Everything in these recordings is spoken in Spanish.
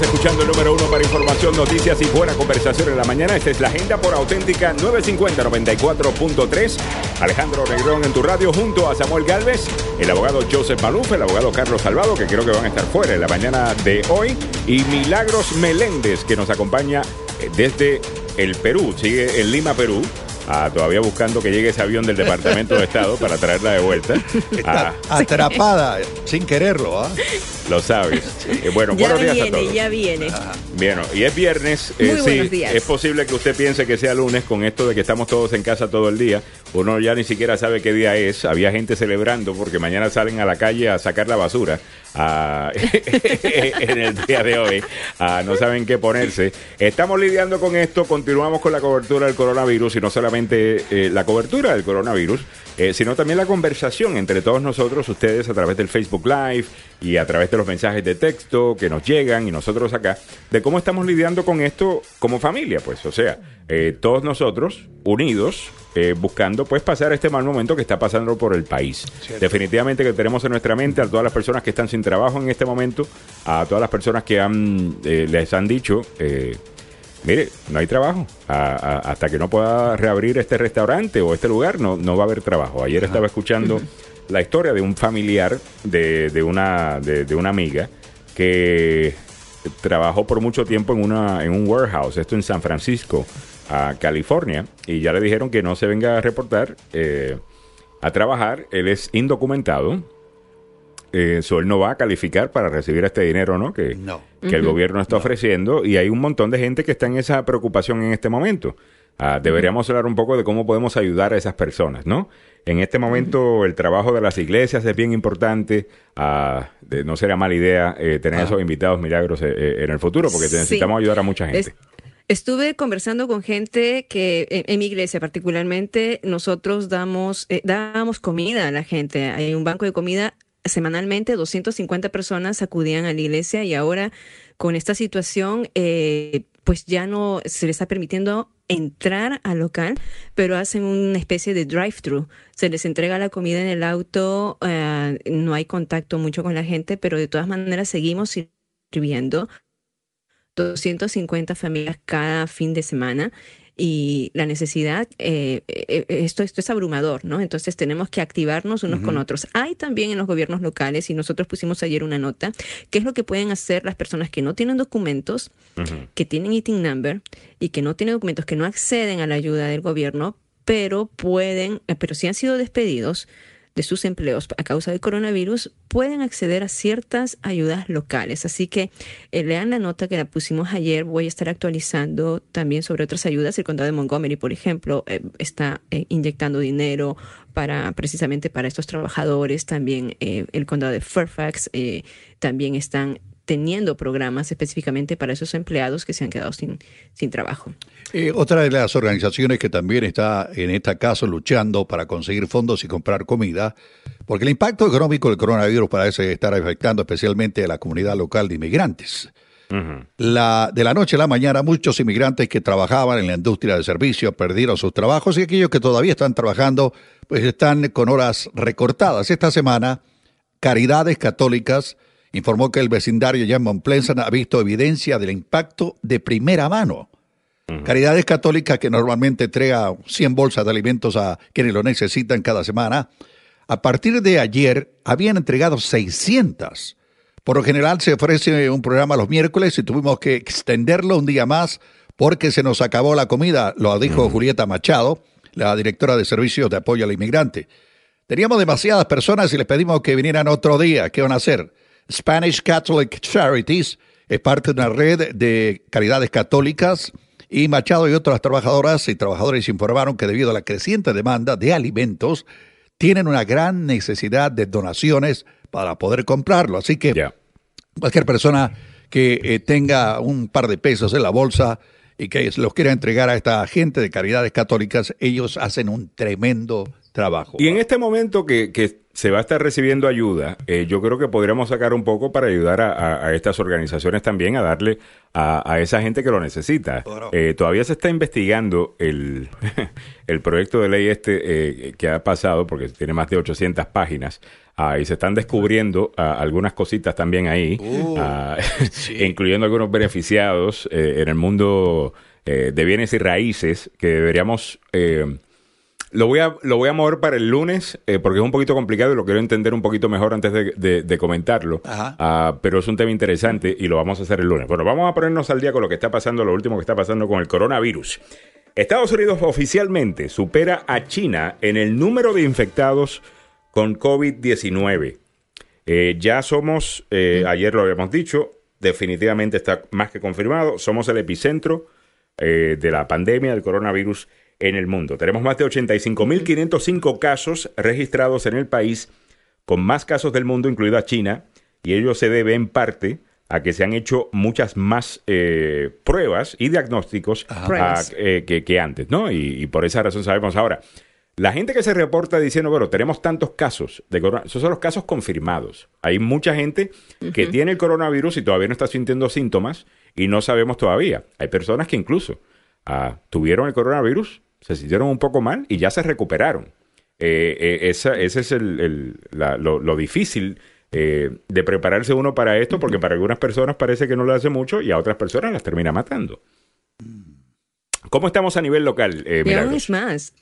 Escuchando el número uno para información, noticias y buena conversación en la mañana. Esta es la agenda por auténtica 950-94.3. Alejandro Negrón en tu radio junto a Samuel Galvez, el abogado Joseph Maluf, el abogado Carlos Salvado, que creo que van a estar fuera en la mañana de hoy, y Milagros Meléndez, que nos acompaña eh, desde el Perú, sigue en Lima, Perú. Ah, todavía buscando que llegue ese avión del Departamento de Estado para traerla de vuelta. Está atrapada sin quererlo, ¿ah? Lo sabes. Eh, bueno, ya buenos días viene, a todos. ya viene. Bien, y es viernes. eh, Muy sí, buenos días. Es posible que usted piense que sea lunes con esto de que estamos todos en casa todo el día. Uno ya ni siquiera sabe qué día es. Había gente celebrando porque mañana salen a la calle a sacar la basura. en el día de hoy. No saben qué ponerse. Estamos lidiando con esto. Continuamos con la cobertura del coronavirus y no solamente eh, la cobertura del coronavirus, eh, sino también la conversación entre todos nosotros, ustedes a través del Facebook Live y a través de los mensajes de texto que nos llegan y nosotros acá, de cómo estamos lidiando con esto como familia, pues, o sea, eh, todos nosotros unidos, eh, buscando pues pasar este mal momento que está pasando por el país. Definitivamente que tenemos en nuestra mente a todas las personas que están sin trabajo en este momento, a todas las personas que han, eh, les han dicho... eh, Mire, no hay trabajo. A- a- hasta que no pueda reabrir este restaurante o este lugar, no, no va a haber trabajo. Ayer estaba escuchando la historia de un familiar de, de una, de, de una amiga que trabajó por mucho tiempo en, una, en un warehouse, esto en San Francisco, a California, y ya le dijeron que no se venga a reportar eh, a trabajar. Él es indocumentado. Eh, so él no va a calificar para recibir este dinero, ¿no? Que, No. que el gobierno está ofreciendo y hay un montón de gente que está en esa preocupación en este momento. Ah, deberíamos hablar un poco de cómo podemos ayudar a esas personas, ¿no? En este momento el trabajo de las iglesias es bien importante. Ah, de- no sería mala idea eh, tener esos invitados milagros eh, eh, en el futuro porque Sí. necesitamos ayudar a mucha gente. Es- Estuve conversando con gente que en, en mi iglesia particularmente nosotros damos eh, damos comida a la gente. Hay un banco de comida semanalmente 250 personas acudían a la iglesia y ahora con esta situación eh, pues ya no se les está permitiendo entrar al local, pero hacen una especie de drive-thru. Se les entrega la comida en el auto, eh, no hay contacto mucho con la gente, pero de todas maneras seguimos sirviendo. 250 familias cada fin de semana y la necesidad, eh, eh, esto, esto es abrumador, ¿no? Entonces tenemos que activarnos unos con otros. Hay también en los gobiernos locales, y nosotros pusimos ayer una nota, qué es lo que pueden hacer las personas que no tienen documentos, que tienen ITIN number y que no tienen documentos, que no acceden a la ayuda del gobierno, pero pueden, eh, pero si han sido despedidos de sus empleos a causa del coronavirus, pueden acceder a ciertas ayudas locales. Así que eh, lean la nota que la pusimos ayer. Voy a estar actualizando también sobre otras ayudas. El condado de Montgomery, por ejemplo, eh, está eh, inyectando dinero para precisamente para estos trabajadores. También el condado de Fairfax también están teniendo programas específicamente para esos empleados que se han quedado sin, sin trabajo. Eh, otra de las organizaciones que también está en este caso luchando para conseguir fondos y comprar comida, porque el impacto económico del coronavirus parece estar afectando especialmente a la comunidad local de inmigrantes. La, de la noche a la mañana, muchos inmigrantes que trabajaban en la industria de servicios perdieron sus trabajos y aquellos que todavía están trabajando, pues están con horas recortadas. Esta semana, Caridades Católicas informó que el vecindario ya en Mount Pleasant ha visto evidencia del impacto de primera mano. Caridades Católicas, que normalmente entrega 100 bolsas de alimentos a quienes lo necesitan cada semana, a partir de ayer habían entregado 600. Por lo general se ofrece un programa los miércoles y tuvimos que extenderlo un día más porque se nos acabó la comida, lo dijo Julieta Machado, la directora de Servicios de Apoyo al Inmigrante. Teníamos demasiadas personas y les pedimos que vinieran otro día. ¿Qué van a hacer? Spanish Catholic Charities es parte de una red de caridades católicas y Machado y otras trabajadoras y trabajadores informaron que debido a la creciente demanda de alimentos, tienen una gran necesidad de donaciones para poder comprarlo. Así que cualquier persona que eh, tenga un par de pesos en la bolsa y que los quiera entregar a esta gente de caridades católicas, ellos hacen un tremendo trabajo. Y en este momento que, que se va a estar recibiendo ayuda, eh, yo creo que podríamos sacar un poco para ayudar a, a- a estas organizaciones también a darle a, a esa gente que lo necesita. Claro. Eh, todavía se está investigando el, el proyecto de ley este eh, que ha pasado, porque tiene más de 800 páginas, ah, y se están descubriendo ah, algunas cositas también ahí, Uh, ah, sí. incluyendo algunos beneficiados eh, en el mundo eh, de bienes y raíces que deberíamos... lo voy, a, lo voy a mover para el lunes eh, porque es un poquito complicado y lo quiero entender un poquito mejor antes de, de- de comentarlo. Ajá. Ah, pero es un tema interesante y lo vamos a hacer el lunes. Bueno, vamos a ponernos al día con lo que está pasando, lo último que está pasando con el coronavirus. Estados Unidos oficialmente supera a China en el número de infectados con COVID-19. Eh, ya somos, eh, ayer lo habíamos dicho, definitivamente está más que confirmado, somos el epicentro eh, de la pandemia del coronavirus en el mundo. Tenemos más de 85.505 casos registrados en el país, con más casos del mundo, incluida China, y ello se debe en parte a que se han hecho muchas más eh, pruebas y diagnósticos Ajá. a- Pruebas. eh, que, que antes, ¿no? Y, y por esa razón sabemos ahora. La gente que se reporta diciendo, bueno, tenemos tantos casos de coronavirus, esos son los casos confirmados. Hay mucha gente que tiene el coronavirus y todavía no está sintiendo síntomas y no sabemos todavía. Hay personas que incluso ah, tuvieron el coronavirus, se sintieron un poco mal y ya se recuperaron. Eh, eh, esa- ese es el, el- la- lo, lo difícil eh, de prepararse uno para esto, porque para algunas personas parece que no le hace mucho y a otras personas las termina matando. ¿Cómo estamos a nivel local, eh, Y aún Milagros? es más.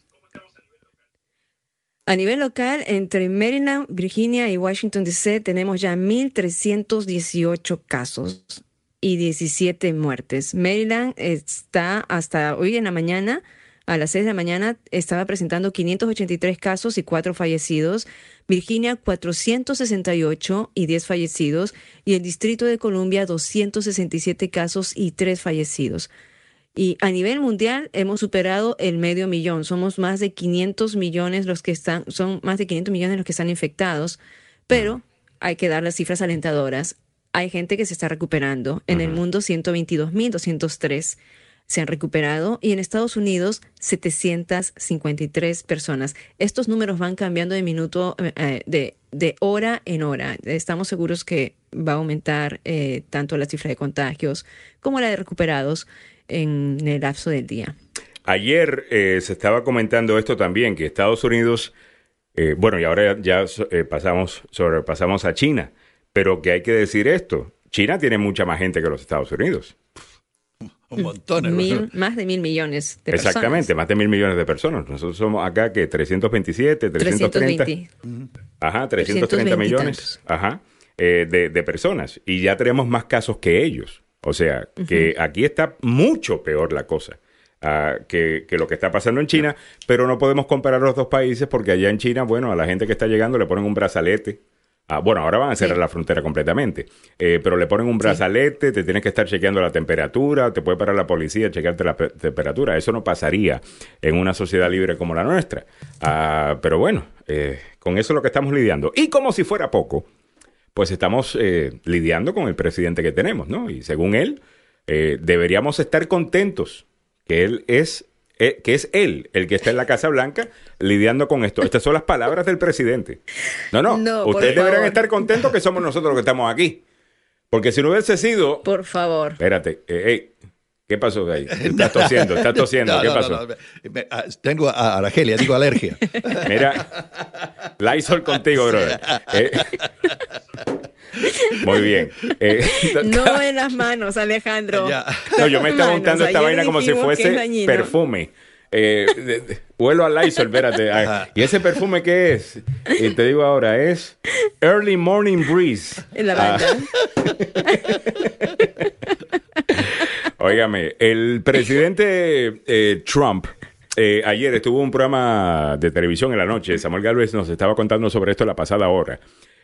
A nivel local, entre Maryland, Virginia y Washington DC tenemos ya 1.318 casos y 17 muertes. Maryland está hasta hoy en la mañana, a las 6 de la mañana, estaba presentando 583 casos y 4 fallecidos. Virginia 468 y 10 fallecidos. Y el Distrito de Columbia 267 casos y 3 fallecidos. Y a nivel mundial hemos superado el medio millón. Somos más de 500 millones los que están, son más de 500 millones los que están infectados. Pero hay que dar las cifras alentadoras. Hay gente que se está recuperando. En el mundo 122.203 se han recuperado y en Estados Unidos 753 personas. Estos números van cambiando de minuto, eh, eh, de, de hora en hora. Estamos seguros que va a aumentar eh, tanto la cifra de contagios como la de recuperados en el lapso del día. Ayer eh, se estaba comentando esto también, que Estados Unidos, eh, bueno, y ahora ya eh, pasamos, sobrepasamos a China, pero que hay que decir esto, China tiene mucha más gente que los Estados Unidos. Un montón. Mil, más de mil millones de personas. Exactamente, más de mil millones de personas. Nosotros somos acá que 327, 330. 320. Ajá, 330 320 y millones. Ajá. eh, de, de personas. Y ya tenemos más casos que ellos. O sea, que aquí está mucho peor la cosa. ah, que, que lo que está pasando en China, pero no podemos comparar los dos países porque allá en China, bueno, a la gente que está llegando le ponen un brazalete. Ah, bueno, ahora van a cerrar Sí. la frontera completamente, eh, pero le ponen un brazalete, te tienes que estar chequeando la temperatura, te puede parar la policía, chequearte la pe- temperatura. Eso no pasaría en una sociedad libre como la nuestra. Ah, pero bueno, eh, con eso es lo que estamos lidiando. Y como si fuera poco, pues estamos eh, lidiando con el presidente que tenemos, ¿no? Y según él, deberíamos estar contentos que él es, eh, que es él el que está en la Casa Blanca lidiando con esto. Estas son las palabras del presidente. No, no, No, ustedes favor. estar contentos que somos nosotros los que estamos aquí. Porque si no hubiese sido... Por favor. Espérate, eh, ey, ¿qué pasó ahí? Estás tosiendo, estás tosiendo, No, ¿qué no, pasó? no, no. Me- ah, Tengo a Argelia, digo alergia. Mira, Lysol contigo, brother. Eh, muy bien. Eh, No en las manos, Alejandro. Ya. No, yo me estaba Manos. untando esta Ayer vaina como si fuese perfume. Eh, de- de- huelo a Lysol, espérate. Ah, ¿Y ese perfume qué es? Y te digo ahora, es Early Morning Breeze. En la Ah, banda. Óigame, el presidente eh, Trump eh, ayer estuvo en un programa de televisión en la noche. Samuel Galvez nos estaba contando sobre esto la pasada hora.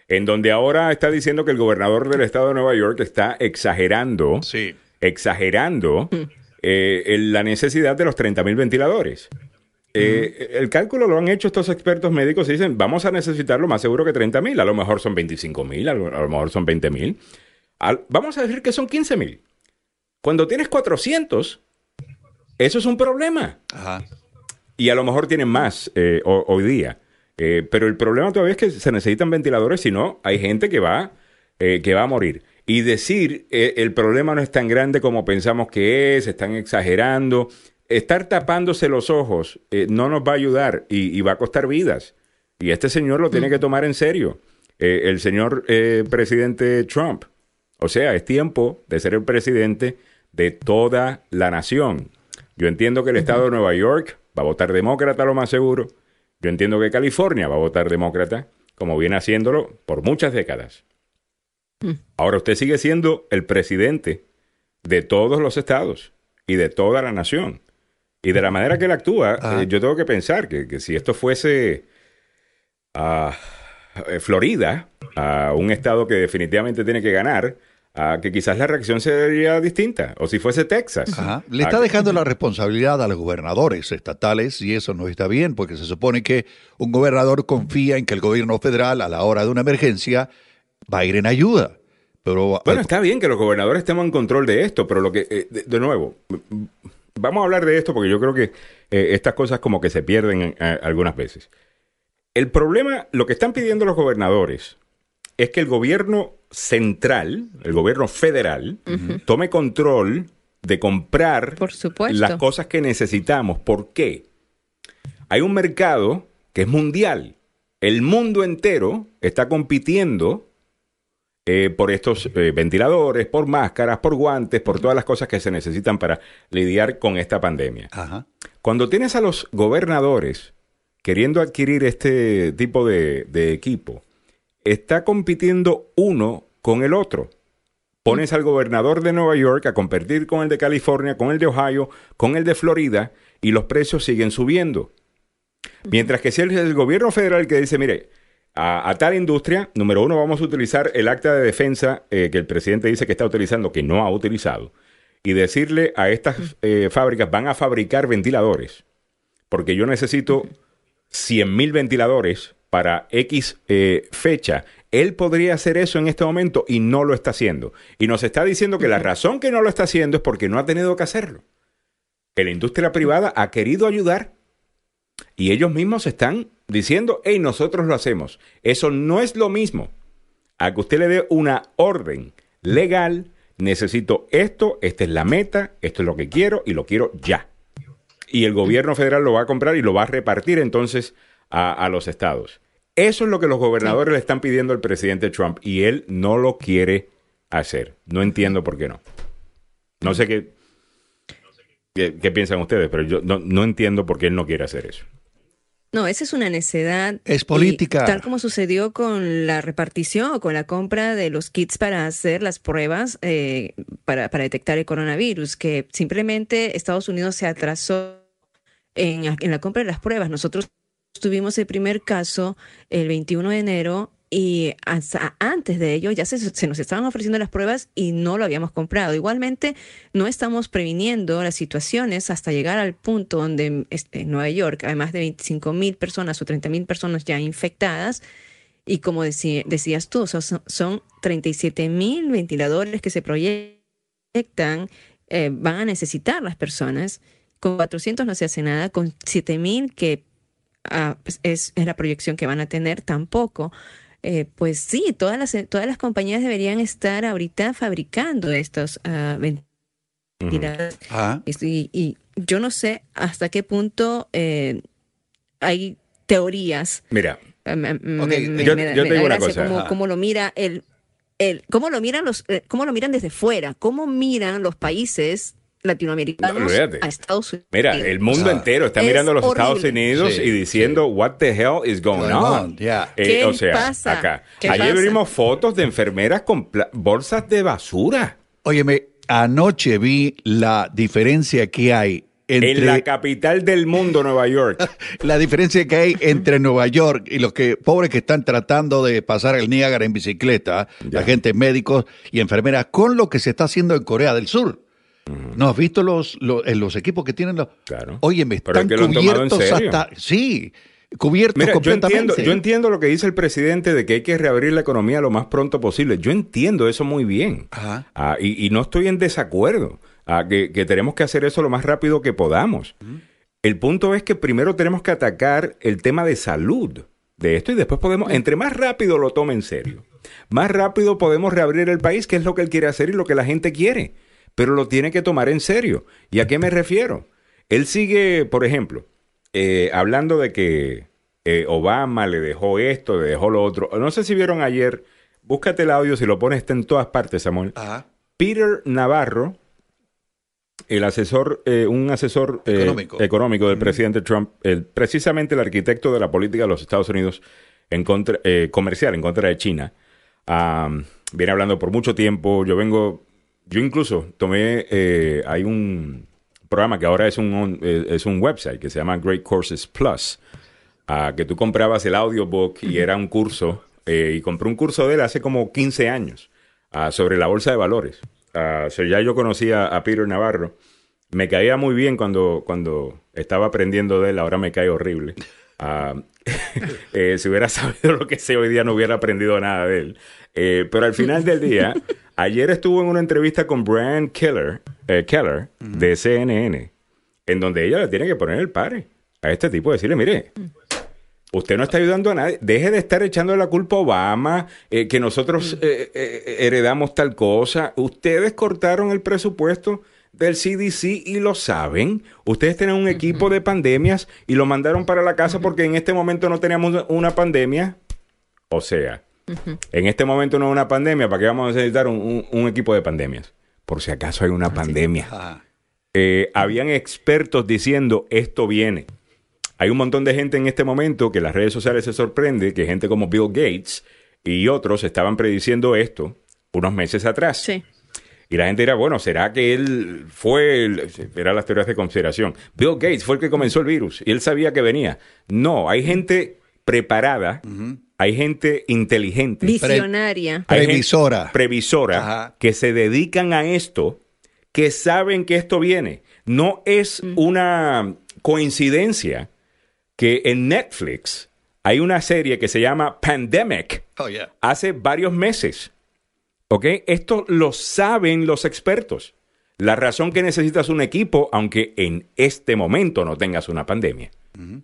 En donde ahora está diciendo que el gobernador del estado de Nueva York está exagerando, Sí. exagerando eh, en la necesidad de los 30 mil ventiladores. Eh, El cálculo lo han hecho estos expertos médicos y dicen, vamos a necesitar lo más seguro que 30 mil, a lo mejor son 25 mil, a lo a lo mejor son 20 mil. Vamos a decir que son 15 mil. Cuando tienes 400, eso es un problema. Ajá. Y a lo mejor tienen más eh, ho- hoy día. Eh, pero el problema todavía es que se necesitan ventiladores, si no, hay gente que va, eh, que va a morir. Y decir eh, el problema no es tan grande como pensamos que es, están exagerando. Estar tapándose los ojos eh, no nos va a ayudar y, y va a costar vidas. Y este señor lo tiene que tomar en serio. El señor eh, presidente Trump. O sea, es tiempo de ser el presidente de toda la nación. Yo entiendo que el estado de Nueva York va a votar demócrata lo más seguro. Yo entiendo que California va a votar demócrata, como viene haciéndolo por muchas décadas. Ahora usted sigue siendo el presidente de todos los estados y de toda la nación. Y de la manera que él actúa, Ah. eh, yo tengo que pensar que, que si esto fuese a Florida, a un estado que definitivamente tiene que ganar, a que quizás la reacción sería distinta. O si fuese Texas. Ajá. Le está que- dejando la responsabilidad a los gobernadores estatales y eso no está bien porque se supone que un gobernador confía en que el gobierno federal a la hora de una emergencia va a ir en ayuda. Pero Bueno, está bien que los gobernadores estemos en control de esto, pero lo que, eh, de, de nuevo, vamos a hablar de esto porque yo creo que eh, estas cosas como que se pierden eh, algunas veces. El problema, lo que están pidiendo los gobernadores es que el gobierno central, el gobierno federal, tome control de comprar Por supuesto. las cosas que necesitamos. ¿Por qué? Hay un mercado que es mundial. El mundo entero está compitiendo eh, por estos eh, ventiladores, por máscaras, por guantes, por todas las cosas que se necesitan para lidiar con esta pandemia. Ajá. Cuando tienes a los gobernadores queriendo adquirir este tipo de, de equipo, está compitiendo uno con el otro. Pones al gobernador de Nueva York a competir con el de California, con el de Ohio, con el de Florida, y los precios siguen subiendo. Mientras que si es el gobierno federal que dice, mire, a, tal industria, número uno, vamos a utilizar el acta de defensa eh, que el presidente dice que está utilizando, que no ha utilizado, y decirle a estas eh, fábricas, van a fabricar ventiladores, porque yo necesito 100 mil ventiladores para X eh, fecha. Él podría hacer eso en este momento y no lo está haciendo. Y nos está diciendo que la razón que no lo está haciendo es porque no ha tenido que hacerlo. Que la industria privada ha querido ayudar y ellos mismos están diciendo, hey, nosotros lo hacemos. Eso no es lo mismo a que usted le dé una orden legal, necesito esto, esta es la meta, esto es lo que quiero y lo quiero ya. Y el gobierno federal lo va a comprar y lo va a repartir entonces a, a los estados. Eso es lo que los gobernadores le están pidiendo al presidente Trump y él no lo quiere hacer. No entiendo por qué no. No sé qué, qué, qué piensan ustedes, pero yo no, no entiendo por qué él no quiere hacer eso. No, esa es una necedad. Es y política. tal como sucedió con la repartición o con la compra de los kits para hacer las pruebas eh, para, para detectar el coronavirus, que simplemente Estados Unidos se atrasó en, en la compra de las pruebas. Nosotros tuvimos el primer caso el 21 de enero y antes de ello ya se, nos estaban ofreciendo las pruebas y no lo habíamos comprado. Igualmente, no estamos previniendo las situaciones hasta llegar al punto donde en, en Nueva York hay más de 25 mil personas o 30 mil personas ya infectadas. Y como decí, decías tú, son, son 37 mil ventiladores que se proyectan, eh, van a necesitar las personas. Con 400 no se hace nada, con 7 mil que uh, pues es, es la proyección que van a tener tampoco. Eh, pues sí, todas las, todas las compañías deberían estar ahorita fabricando estos uh, ventiladores. Uh -huh. y, y, yo no sé hasta qué punto eh, hay teorías. Mira, me, okay. me, yo, me, yo te digo una cosa. Cómo, cómo, lo mira el, el, cómo lo miran los, eh, cómo lo miran desde fuera, cómo miran los países latinoamericanos no, a Estados Unidos. Mira, el mundo o sea, entero está mirando a los horrible. Estados Unidos sí, y diciendo, sí. what the hell is going, on? on. Yeah. Eh, o sea, pasa? acá. Ayer pasa? vimos fotos de enfermeras con bolsas de basura. Óyeme, anoche vi la diferencia que hay entre, en la capital del mundo, Nueva York. la diferencia que hay entre Nueva York y los que pobres que están tratando de pasar el Niágara en bicicleta, gente médicos y enfermeras, con lo que se está haciendo en Corea del Sur. ¿No has visto los, los, los equipos que tienen los... Claro. Oye, me están cubiertos hasta... Sí, cubiertos Mira, completamente. Yo entiendo, yo entiendo lo que dice el presidente de que hay que reabrir la economía lo más pronto posible. Yo entiendo eso muy bien. Ajá. Ah, y, y, no estoy en desacuerdo. Ah, que, que, tenemos que hacer eso lo más rápido que podamos. Uh -huh. El punto es que primero tenemos que atacar el tema de salud de esto y después podemos, entre más rápido lo tome en serio, más rápido podemos reabrir el país, que es lo que él quiere hacer y lo que la gente quiere, pero lo tiene que tomar en serio. ¿Y a qué me refiero? Él sigue, por ejemplo, eh, hablando de que eh, Obama le dejó esto, le dejó lo otro. No sé si vieron ayer, búscate el audio, si lo pones está en todas partes, Samuel. Peter Navarro, el asesor, eh, un asesor económico. del presidente Trump, precisamente el arquitecto de la política de los Estados Unidos en contra, comercial en contra de China, viene hablando por mucho tiempo. Yo vengo, yo incluso tomé, hay un programa que ahora es un, es un website que se llama Great Courses Plus, que tú comprabas el audiobook y era un curso, eh, y compré un curso de él hace como 15 años sobre la bolsa de valores. sea, ya yo conocía a Peter Navarro. Me caía muy bien cuando, cuando estaba aprendiendo de él, ahora me cae horrible. Eh, si hubiera sabido lo que sé hoy día no hubiera aprendido nada de él. Eh, pero al final del día, ayer estuvo en una entrevista con Brian Keller, Keller de CNN, en donde ella le tiene que poner el pare a este tipo, decirle, mire, usted no está ayudando a nadie, deje de estar echando la culpa a Obama, eh, que nosotros eh, heredamos tal cosa, ustedes cortaron el presupuesto del CDC y lo saben. Ustedes tienen un equipo de pandemias y lo mandaron para la casa porque en este momento no teníamos una pandemia. O sea, en este momento no hay una pandemia, ¿para qué vamos a necesitar un, equipo de pandemias? Por si acaso hay una pandemia. Eh, habían expertos diciendo esto viene. Hay un montón de gente en este momento que las redes sociales se sorprende que gente como Bill Gates y otros estaban prediciendo esto unos meses atrás. Sí. Y la gente dirá, bueno, ¿será que él fue, el, era las teorías de consideración? Bill Gates fue el que comenzó el virus y él sabía que venía. No, hay gente preparada, hay gente inteligente. Visionaria. previsora. previsora, que se dedican a esto, que saben que esto viene. No es mm. una coincidencia que en Netflix hay una serie que se llama Pandemic oh, hace varios meses ¿Ok? Esto lo saben los expertos. La razón que necesitas un equipo, aunque en este momento no tengas una pandemia,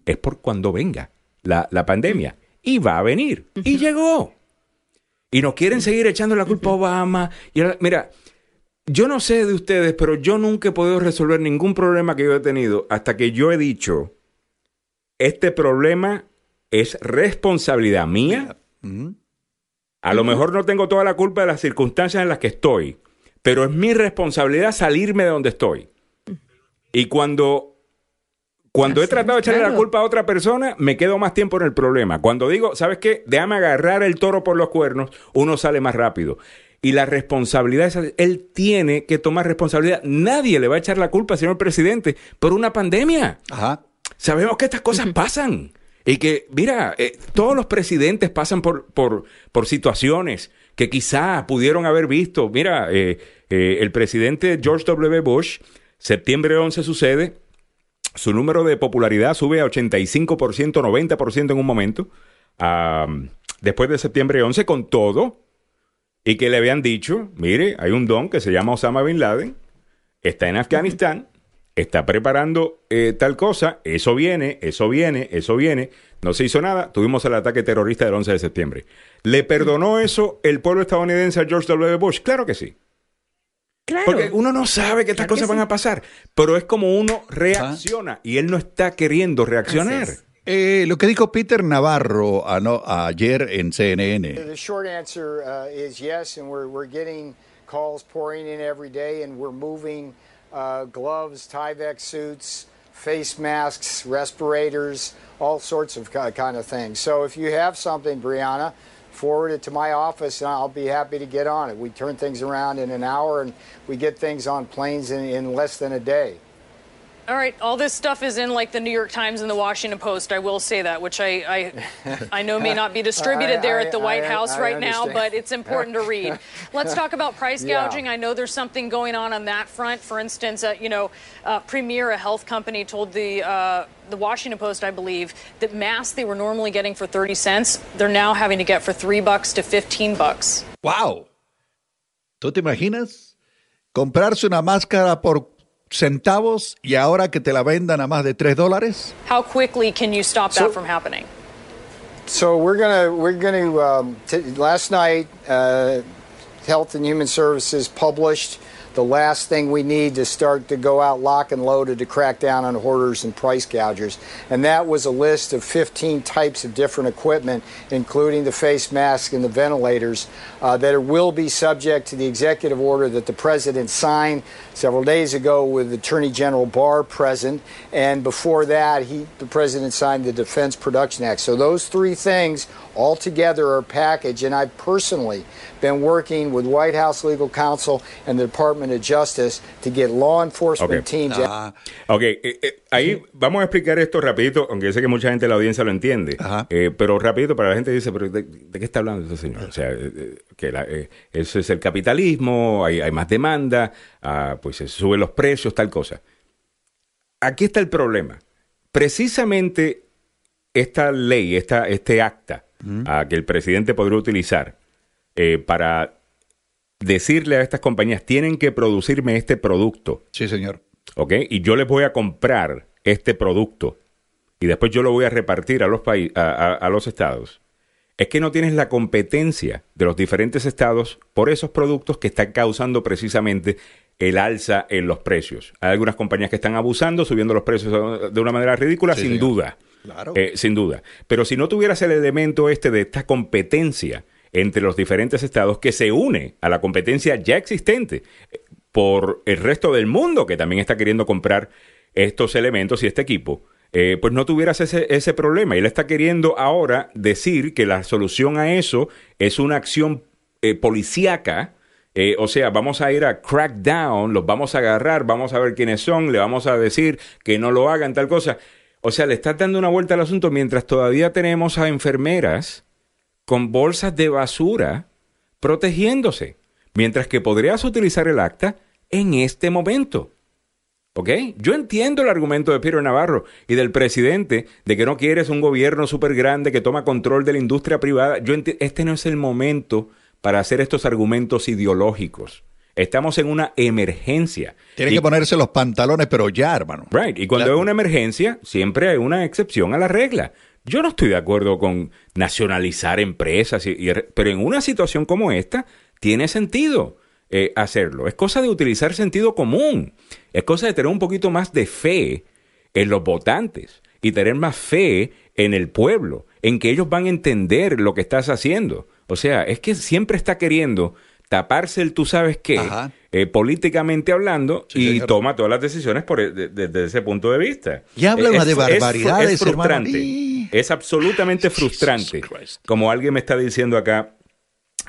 es por cuando venga la, pandemia. Y va a venir. Y llegó. Y nos quieren seguir echando la culpa a Obama. Y mira, yo no sé de ustedes, pero yo nunca he podido resolver ningún problema que yo he tenido hasta que yo he dicho, este problema es responsabilidad mía. A lo mejor no tengo toda la culpa de las circunstancias en las que estoy, pero es mi responsabilidad salirme de donde estoy. Y cuando, cuando he tratado de echarle la culpa a otra persona, me quedo más tiempo en el problema. Cuando digo, ¿sabes qué? Déjame agarrar el toro por los cuernos, uno sale más rápido. Y la responsabilidad es, él tiene que tomar responsabilidad. Nadie le va a echar la culpa, señor presidente, por una pandemia. Ajá. Sabemos que estas cosas pasan. Y que, mira, eh, todos los presidentes pasan por, por, por, situaciones que quizá pudieron haber visto. Mira, eh, eh, el presidente George W. Bush, septiembre 11 sucede, su número de popularidad sube a 85%, 90% en un momento, después de septiembre 11, con todo, y que le habían dicho, mire, hay un don que se llama Osama Bin Laden, está en Afganistán, está preparando eh, tal cosa, eso viene, eso viene, eso viene, no se hizo nada, tuvimos el ataque terrorista del 11 de septiembre. ¿Le perdonó eso el pueblo estadounidense a George W. Bush? Claro que sí. Claro. Porque uno no sabe que estas cosas van a pasar, pero es como uno reacciona y él no está queriendo reaccionar. Eh, lo que dijo Peter Navarro ayer en CNN. The short answer uh, is yes, and we're, we're getting calls pouring in every day, and we're moving uh, gloves, Tyvek suits, face masks, respirators, all sorts of kind of things. So if you have something, Brianna, forward it to my office and I'll be happy to get on it. We turn things around in an hour and we get things on planes in, in less than a day. All right, all this stuff is in like the New York Times and the Washington Post. I will say that, which I I, I know may not be distributed I, there at the White I, House right now, but it's important to read. Let's talk about price gouging. Yeah. I know there's something going on on that front. For instance, uh, you know, uh, Premier, a health company, told the uh, the Washington Post, I believe, that masks they were normally getting for 30 cents, they're now having to get for three bucks to 15 bucks. Wow. ¿Tú te imaginas? Comprarse una máscara por centavos y ahora que te la vendan a más de 3 dólares? How quickly can you stop that from happening? So we're gonna we're gonna um, t- last night uh, Health and Human Services published the last thing we need to start to go out lock and loaded to crack down on hoarders and price gougers. And that was a list of 15 types of different equipment, including the face masks and the ventilators, uh, that will be subject to the executive order that the president signed several days ago with Attorney General Barr present. And before that, he, the president signed the Defense Production Act. So those three things all together are a package. And I've personally been working with White House legal counsel and the Department of Justice to get law enforcement Okay. teams. Ah, Ok, eh, eh, ahí vamos a explicar esto rapidito, aunque yo sé que mucha gente de la audiencia lo entiende. Eh, pero rapidito para la gente dice, pero ¿de, de qué está hablando este señor? O sea, que la, eso es el capitalismo, hay, hay más demanda, ah, pues se suben los precios, tal cosa. Aquí está el problema. Precisamente esta ley, esta, este acta ah, que el presidente podría utilizar eh, para decirle a estas compañías, tienen que producirme este producto. sí, señor. ¿ok? Y yo les voy a comprar este producto y después yo lo voy a repartir a los, a, a- a los estados. Es que no tienes la competencia de los diferentes estados por esos productos que están causando precisamente el alza en los precios. Hay algunas compañías que están abusando, subiendo los precios de una manera ridícula, Sí, sin señor. duda. Claro. Eh, sin duda. Pero si no tuvieras el elemento este de esta competencia entre los diferentes estados que se une a la competencia ya existente eh, por el resto del mundo que también está queriendo comprar estos elementos y este equipo, eh, pues no tuvieras ese, ese problema. Y él está queriendo ahora decir que la solución a eso es una acción eh, policíaca. eh, o sea, vamos a ir a crackdown, los vamos a agarrar, vamos a ver quiénes son, le vamos a decir que no lo hagan, tal cosa. O sea, le estás dando una vuelta al asunto mientras todavía tenemos a enfermeras con bolsas de basura protegiéndose, mientras que podrías utilizar el acta en este momento. ¿Ok? Yo entiendo el argumento de Pedro Navarro y del presidente de que no quieres un gobierno súper grande que toma control de la industria privada. Yo este no es el momento para hacer estos argumentos ideológicos. Estamos en una emergencia. Tiene que ponerse los pantalones, pero ya, hermano. Right. Y cuando Ya. hay una emergencia, siempre hay una excepción a la regla. Yo no estoy de acuerdo con nacionalizar empresas, y- y- pero en una situación como esta, tiene sentido eh, hacerlo. Es cosa de utilizar sentido común. Es cosa de tener un poquito más de fe en los votantes y tener más fe en el pueblo, en que ellos van a entender lo que estás haciendo. O sea, es que siempre está queriendo taparse el tú sabes qué, eh, políticamente hablando, Sí, y señor. toma todas las decisiones por, e- de- de- desde ese punto de vista. Y habla una de barbaridades, es frustrante. hermano. Y- Es absolutamente frustrante. Como alguien me está diciendo acá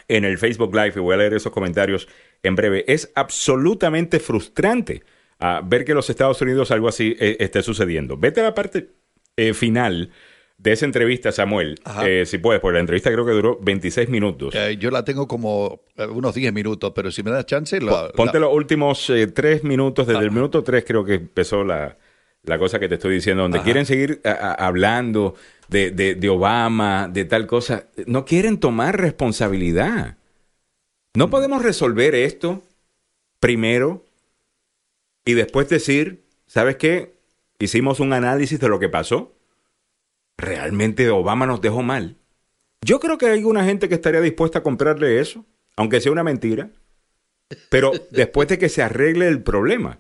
en el Facebook Live, y voy a leer esos comentarios en breve, es absolutamente frustrante ah, ver que en los Estados Unidos algo así eh, esté sucediendo. Vete a la parte eh, final de esa entrevista, Samuel, eh, si puedes, porque la entrevista creo que duró 26 minutos. Eh, yo la tengo como eh, unos 10 minutos, pero si me das chance, la, Ponte la- los últimos eh, tres minutos, desde el minuto tres creo que empezó la, la cosa que te estoy diciendo, donde Ajá. quieren seguir a- a- hablando de, de- de Obama, de tal cosa. No quieren tomar responsabilidad. No podemos resolver esto primero y después decir, ¿sabes qué? Hicimos un análisis de lo que pasó. Realmente Obama nos dejó mal. Yo creo que hay alguna gente que estaría dispuesta a comprarle eso, aunque sea una mentira. Pero después de que se arregle el problema.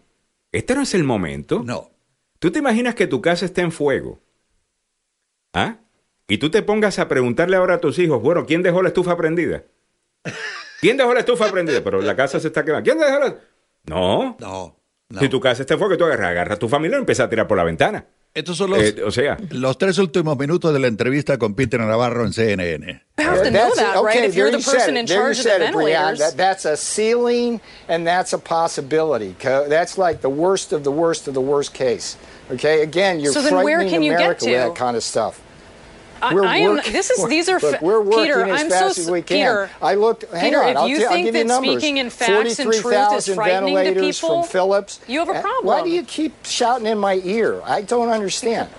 Este no es el momento. No. ¿Tú te imaginas que tu casa está en fuego? ¿Ah? Y tú te pongas a preguntarle ahora a tus hijos, bueno, ¿quién dejó la estufa prendida? ¿Quién dejó la estufa prendida? Pero la casa se está quemando. ¿Quién dejó la...? No. No. no. Si tu casa está en fuego, tú agarras, agarras a tu familia y empiezas a tirar por la ventana. Estos son los, Eh, o sea, los tres últimos minutos de la entrevista con Peter Navarro en CNN. You have to know That's- that, okay, right? If you're the person in charge of the said ventilators. That, that's a ceiling, and that's a possibility. That's like the worst of the worst of the worst case. Okay, again, you're So then where frightening can you get America with that kind of stuff. I, We're I am. working- This is. These are. Look, we're working Peter, as I'm fast so as we can. Peter. I looked. Hang Peter, on, if I'll, you t- I'll think give you numbers. speaking in facts and truth is frightening to people, from Phillips. you have a Uh, problem. Why do you keep shouting in my ear? I don't understand.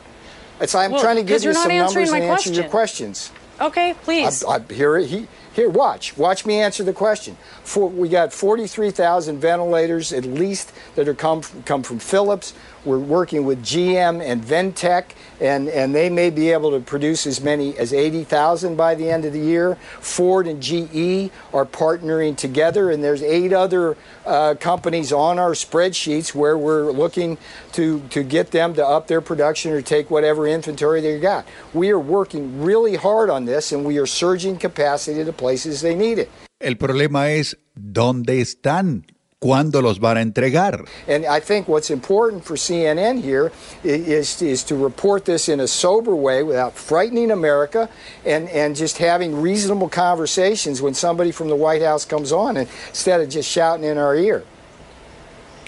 It's I'm Well, trying to give you some numbers and answer your questions. Okay, please. I, I, here, he, Here, watch. Watch me answer the question. For, we got 43,000 ventilators at least that are come come from Philips. We're working with GM and Ventec, and, and they may be able to produce as many as 80,000 by the end of the year. Ford and GE are partnering together, and there's eight other uh, companies on our spreadsheets where we're looking to, to get them to up their production or take whatever inventory they got. We are working really hard on this, and we are surging capacity to places they need it. El problema es dónde están ¿Cuándo los van a entregar? And I think what's important for CNN here is, is to report this in a sober way without frightening America and, and just having reasonable conversations when somebody from the White House comes on instead of just shouting in our ear.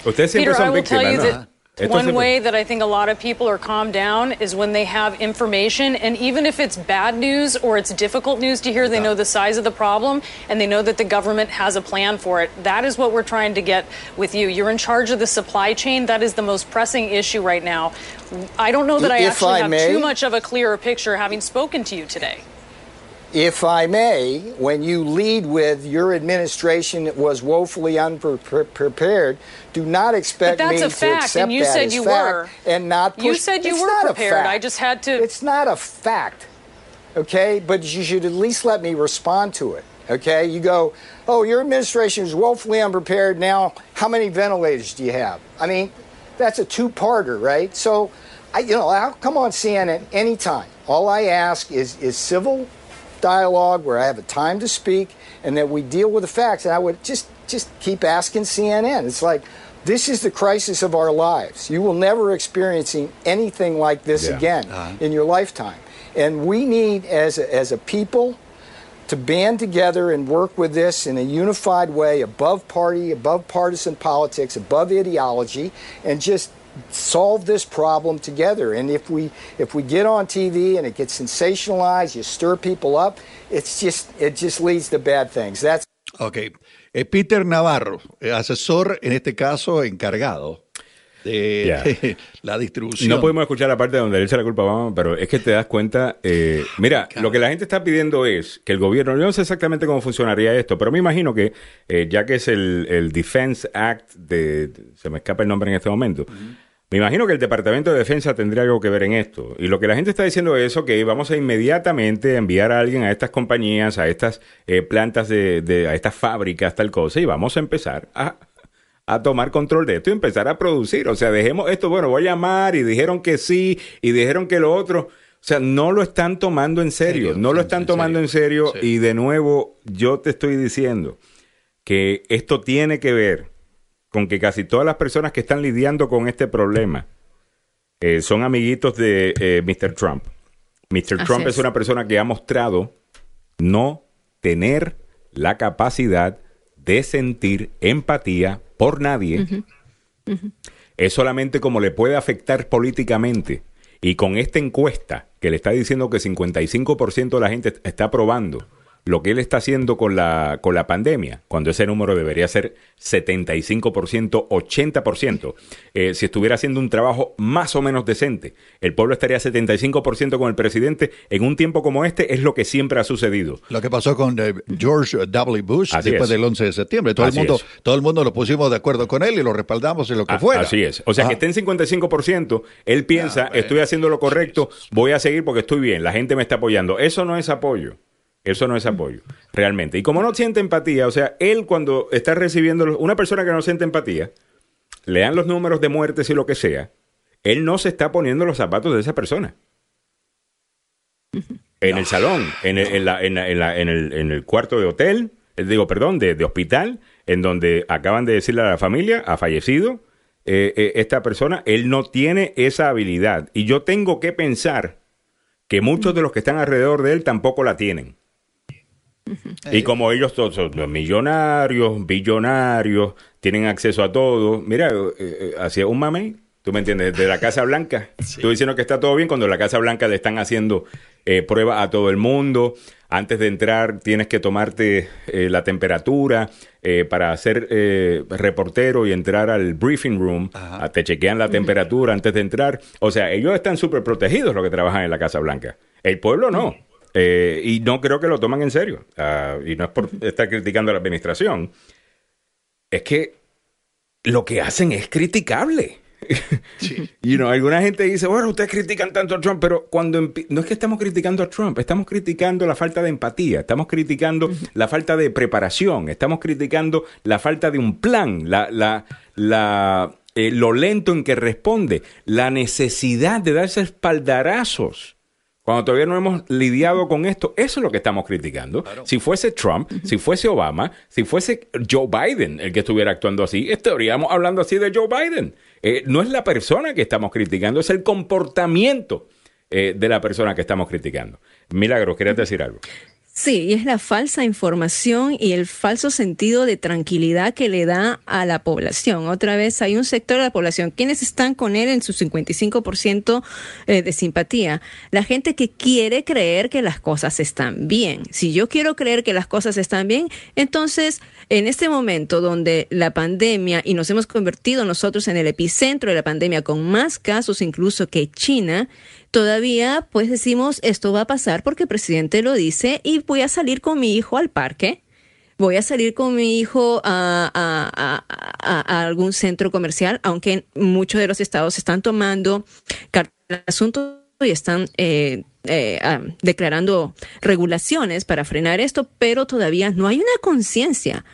Usted siempre Peter, son I will víctimas, tell you ¿no? that Esto one way that I think a lot of people are calmed down is when they have information, and even if it's bad news or it's difficult news to hear, they know the size of the problem and they know that the government has a plan for it. That is what we're trying to get with you. You're in charge of the supply chain. That is the most pressing issue right now. I don't know that I If actually I have may- too much of a clearer picture having spoken to you today. If I may, when you lead with your administration was woefully unprepared, do not expect But that's me a fact, to accept and you that said as you fact were. and not push. You said you It's were prepared. I just had to- It's not a fact, okay? But you should at least let me respond to it. Okay, you go, oh, your administration is woefully unprepared. Now, how many ventilators do you have? I mean, that's a two-parter, right? So, I, you know, I'll come on CNN anytime. All I ask is is civil dialogue where I have a time to speak and that we deal with the facts. And I would just just keep asking CNN. It's like this is the crisis of our lives. You will never experiencing anything like this Yeah. again uh-huh. in your lifetime. And we need as a, as a people to band together and work with this in a unified way, above party, above partisan politics, above ideology, and just solve this problem together. And if we if we get on TV and it gets sensationalized, you stir people up, it's just it just leads to bad things. That's Ok. Eh, Peter Navarro, eh, asesor en este caso encargado de la distribución. No podemos escuchar la parte donde él echa la culpa a Obama, pero es que te das cuenta. eh, mira, lo que la gente está pidiendo es que el gobierno, yo no sé exactamente cómo funcionaría esto, pero me imagino que eh, ya que es el, el Defense Act de. Se me escapa el nombre en este momento. Me imagino que el Departamento de Defensa tendría algo que ver en esto. Y lo que la gente está diciendo es, ok, vamos a inmediatamente enviar a alguien a estas compañías, a estas eh, plantas de, de- a estas fábricas, tal cosa, y vamos a empezar a, a tomar control de esto y empezar a producir. O sea, dejemos esto, bueno, voy a llamar y dijeron que sí y dijeron que lo otro. O sea, no lo están tomando en serio, Serio, no lo están tomando en serio. Sí. Y de nuevo, yo te estoy diciendo que esto tiene que ver con que casi todas las personas que están lidiando con este problema eh, son amiguitos de eh, Mr. Trump. Mr. Así Trump es. es. una persona que ha mostrado no tener la capacidad de sentir empatía por nadie. Es solamente como le puede afectar políticamente. Y con esta encuesta que le está diciendo que 55% de la gente está aprobando lo que él está haciendo con la, con la pandemia, cuando ese número debería ser 75%, 80%, eh, si estuviera haciendo un trabajo más o menos decente, el pueblo estaría 75% con el presidente en un tiempo como este, es lo que siempre ha sucedido. Lo que pasó con eh, George W. Bush Así después es. del 11 de septiembre. Todo Así el mundo, es. todo el mundo nos pusimos de acuerdo con él y lo respaldamos en lo que fuera. Así es. O sea, que esté en 55%, él piensa, Ah, bueno. estoy haciendo lo correcto, voy a seguir porque estoy bien, la gente me está apoyando. Eso no es apoyo. Eso no es apoyo, realmente. Y como no siente empatía, o sea, él cuando está recibiendo, una persona que no siente empatía, le dan los números de muertes y lo que sea, él no se está poniendo los zapatos de esa persona. En el salón, en el, en la- en la- en la- en el- en el cuarto de hotel, eh, digo, perdón, de, de hospital, en donde acaban de decirle a la familia, ha fallecido eh, eh, esta persona, él no tiene esa habilidad. Y yo tengo que pensar que muchos de los que están alrededor de él tampoco la tienen. Y como ellos todos son millonarios, billonarios, tienen acceso a todo, mira, eh, eh, hacía un mame, tú me entiendes, de la Casa Blanca, tú diciendo que está todo bien cuando la Casa Blanca le están haciendo eh, pruebas a todo el mundo, antes de entrar tienes que tomarte eh, la temperatura eh, para ser eh, reportero y entrar al briefing room, ah, te chequean la temperatura antes de entrar, o sea, ellos están súper protegidos los que trabajan en la Casa Blanca, el pueblo no. Eh, y no creo que lo toman en serio. Ah, y no es por estar criticando a la administración. Es que lo que hacen es criticable. y no alguna gente dice, bueno, ustedes critican tanto a Trump, pero cuando no es que estamos criticando a Trump, estamos criticando la falta de empatía, estamos criticando la falta de preparación, estamos criticando la falta de un plan, la, la, la, eh, lo lento en que responde, la necesidad de darse espaldarazos cuando todavía no hemos lidiado con esto, eso es lo que estamos criticando. Si fuese Trump, si fuese Obama, si fuese Joe Biden el que estuviera actuando así, estaríamos hablando así de Joe Biden. Eh, no es la persona que estamos criticando, es el comportamiento eh, de la persona que estamos criticando. Milagros, ¿querías decir algo? Sí, y es la falsa información y el falso sentido de tranquilidad que le da a la población. Otra vez hay un sector de la población, quienes están con él en su 55% eh, de simpatía. La gente que quiere creer que las cosas están bien. Si yo quiero creer que las cosas están bien, entonces en este momento donde la pandemia y nos hemos convertido nosotros en el epicentro de la pandemia con más casos incluso que China, todavía pues decimos esto va a pasar porque el presidente lo dice y voy a salir con mi hijo al parque. Voy a salir con mi hijo a, algún centro comercial, aunque muchos de los estados están tomando el asunto y están eh, eh, ah, declarando regulaciones para frenar esto, pero todavía no hay una conciencia,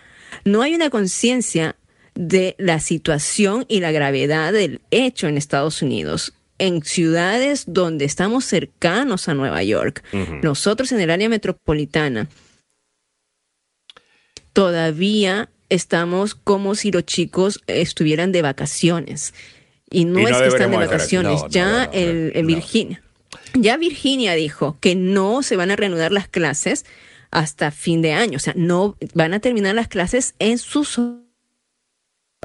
no hay una conciencia de la situación y la gravedad del hecho en Estados Unidos en ciudades donde estamos cercanos a Nueva York, nosotros en el área metropolitana, todavía estamos como si los chicos estuvieran de vacaciones. Y no, es que están de vacaciones, ya el, Virginia. Ya Virginia dijo que no se van a reanudar las clases hasta fin de año, o sea, no van a terminar las clases en sus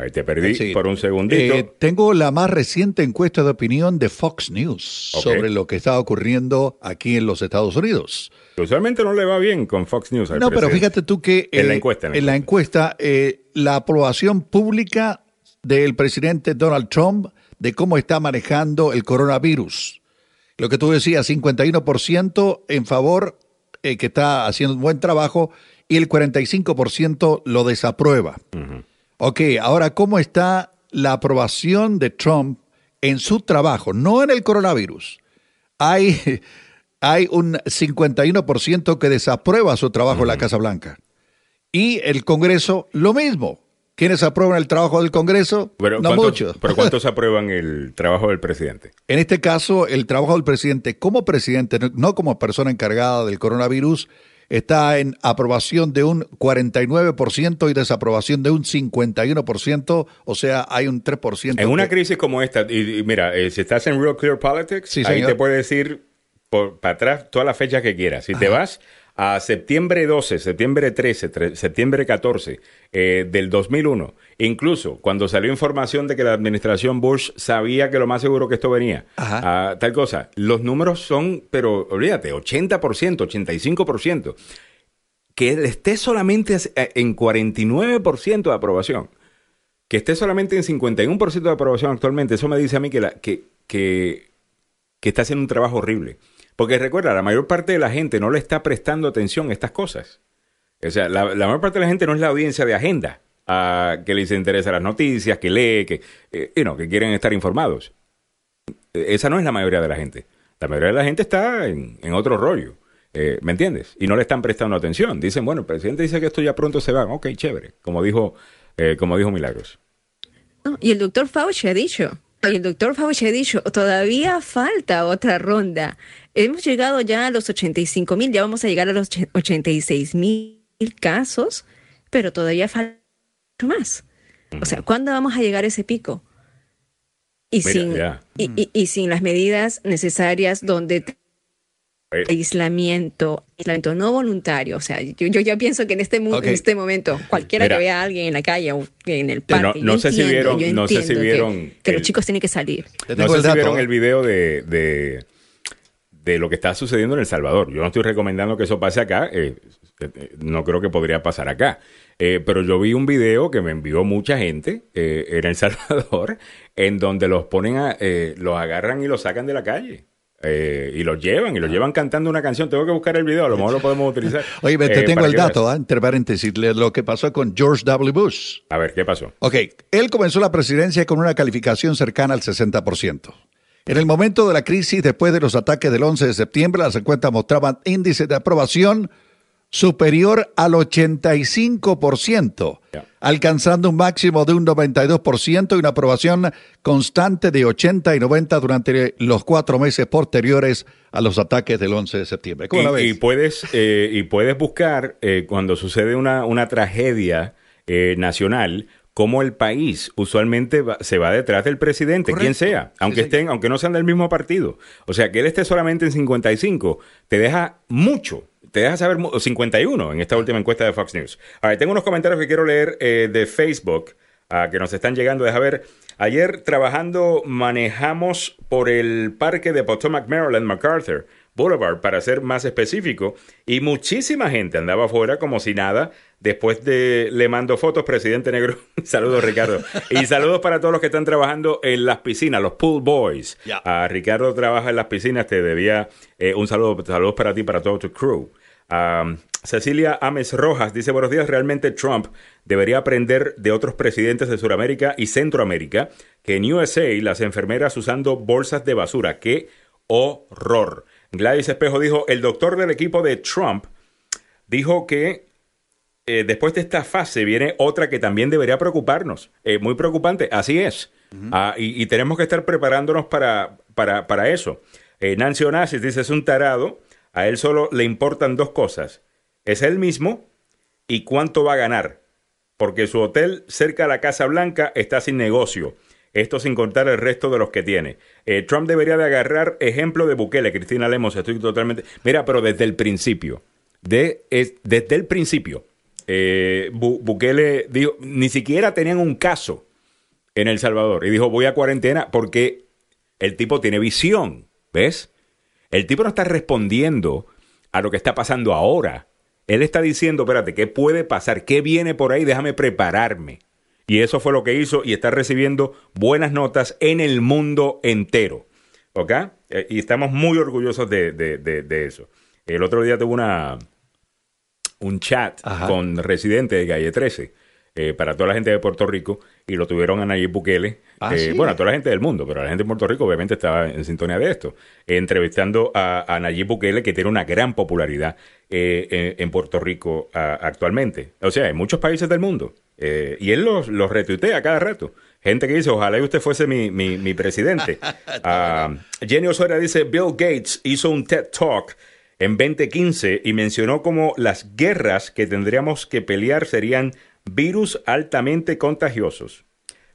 Ahí te perdí por un segundito. Eh, tengo la más reciente encuesta de opinión de Fox News sobre lo que está ocurriendo aquí en los Estados Unidos. Usualmente no le va bien con Fox News. no, pero fíjate tú que en la encuesta, en la encuesta, eh, la aprobación pública del presidente Donald Trump de cómo está manejando el coronavirus. Lo que tú decías, 51% en favor, eh, que está haciendo un buen trabajo, y el 45% lo desaprueba. Ok, ahora, ¿cómo está la aprobación de Trump en su trabajo? No en el coronavirus. Hay, hay un 51% que desaprueba su trabajo en la Casa Blanca. Y el Congreso, lo mismo. ¿Quiénes aprueban el trabajo del Congreso? no muchos. ¿Pero cuántos aprueban el trabajo del presidente? En este caso, el trabajo del presidente como presidente, no como persona encargada del coronavirus, está en aprobación de un 49% y desaprobación de un 51%, o sea, hay un 3%. En una crisis como esta, y, mira, eh, si estás en Real Clear Politics, ahí te puede decir por, para atrás todas las fechas que quieras. Si te vas a septiembre 12, septiembre 13, septiembre 14 eh, del 2001, incluso cuando salió información de que la administración Bush sabía que lo más seguro que esto venía, a tal cosa, los números son, pero olvídate, 80%, 85%, que esté solamente eh, en 49% de aprobación, que esté solamente en 51% de aprobación actualmente, eso me dice a mí que, la, que, que, que está haciendo un trabajo horrible. Porque recuerda, la mayor parte de la gente no le está prestando atención a estas cosas. O sea, la, mayor parte de la gente no es la audiencia de agenda a que les interesa las noticias, que lee, que, eh, que quieren estar informados. Esa no es la mayoría de la gente. La mayoría de la gente está en, otro rollo. Eh, ¿Me entiendes? Y no le están prestando atención. Dicen, bueno, el presidente dice que esto ya pronto se va. Ok, chévere. Como dijo, eh, como dijo Milagros. y el doctor Fauci ha dicho, y el doctor Fauci ha dicho, todavía falta otra ronda. Hemos llegado ya a los 85 mil, ya vamos a llegar a los 86 mil casos, pero todavía falta más. O sea, ¿cuándo vamos a llegar a ese pico? Y, sin, y, sin las medidas necesarias donde aislamiento, aislamiento no voluntario. O sea, yo, yo ya pienso que en este, en este momento, cualquiera que vea a alguien en la calle o en el parque, no, sé si vieron, no sé si vieron que, los chicos tienen que salir. No sé si vieron el video de de lo que está sucediendo en El Salvador. Yo no estoy recomendando que eso pase acá, eh, eh, no creo que podría pasar acá. Eh, pero yo vi un video que me envió mucha gente en El Salvador, en donde los ponen a, los agarran y los sacan de la calle. Y los llevan, y los llevan cantando una canción. Tengo que buscar el video, a lo mejor lo podemos utilizar. Oye, te tengo el dato, ¿eh? entre paréntesis, lo que pasó con George W. Bush. A ver, ¿qué pasó? Ok, él comenzó la presidencia con una calificación cercana al 60%. En el momento de la crisis, después de los ataques del 11 de septiembre, las encuestas mostraban índices de aprobación superior al 85%, alcanzando un máximo de un 92% y una aprobación constante de 80 y 90 durante los cuatro meses posteriores a los ataques del 11 de septiembre. ¿Cómo y, la ves? Y puedes, eh, y puedes buscar eh, cuando sucede una, una tragedia eh, nacional, cómo el país usualmente se va detrás del presidente, quien sea, aunque estén, aunque no sean del mismo partido. O sea, que él esté solamente en 55, te deja mucho te deja saber 51 en esta última encuesta de Fox News. A tengo unos comentarios que quiero leer eh, de Facebook uh, que nos están llegando. Deja ver. Ayer trabajando manejamos por el parque de Potomac, Maryland, MacArthur Boulevard, para ser más específico, y muchísima gente andaba afuera como si nada. Después de le mando fotos, presidente negro. saludos, Ricardo. Y saludos para todos los que están trabajando en las piscinas, los pool boys. A Ricardo trabaja en las piscinas, te debía eh, un saludo, saludos para ti, para todo tu crew. Cecilia Ames Rojas dice, buenos días, realmente Trump debería aprender de otros presidentes de Sudamérica y Centroamérica que en USA las enfermeras usando bolsas de basura. ¡Qué horror! Gladys Espejo dijo, el doctor del equipo de Trump dijo que eh, después de esta fase viene otra que también debería preocuparnos. Eh, muy preocupante, así es. Ah, y, tenemos que estar preparándonos para, para, para eso. Eh, Nancy Onassis dice, es un tarado a él solo le importan dos cosas. Es él mismo y cuánto va a ganar. Porque su hotel cerca de la Casa Blanca está sin negocio. Esto sin contar el resto de los que tiene. Eh, Trump debería de agarrar ejemplo de Bukele. Cristina Lemos, estoy totalmente... Mira, pero desde el principio. De, desde el principio. Eh, Bukele dijo, ni siquiera tenían un caso en El Salvador. Y dijo, voy a cuarentena porque el tipo tiene visión. ¿Ves? El tipo no está respondiendo a lo que está pasando ahora. Él está diciendo, espérate, ¿qué puede pasar? ¿Qué viene por ahí? Déjame prepararme. Y eso fue lo que hizo y está recibiendo buenas notas en el mundo entero. ¿Ok? Eh, y estamos muy orgullosos de, eso. El otro día tuve una, un chat con residente de Calle 13 eh, para toda la gente de Puerto Rico y lo tuvieron a Nayib Bukele. Ah, eh, bueno, a toda la gente del mundo, pero la gente de Puerto Rico obviamente estaba en sintonía de esto. entrevistando a, Nayib Bukele, que tiene una gran popularidad eh, en, Puerto Rico actualmente. O sea, en muchos países del mundo. y él los, los retuitea cada rato. Gente que dice, ojalá usted fuese mi, mi, presidente. uh, Jenny Osoria dice, Bill Gates hizo un TED Talk en 2015 y mencionó como las guerras que tendríamos que pelear serían virus altamente contagiosos.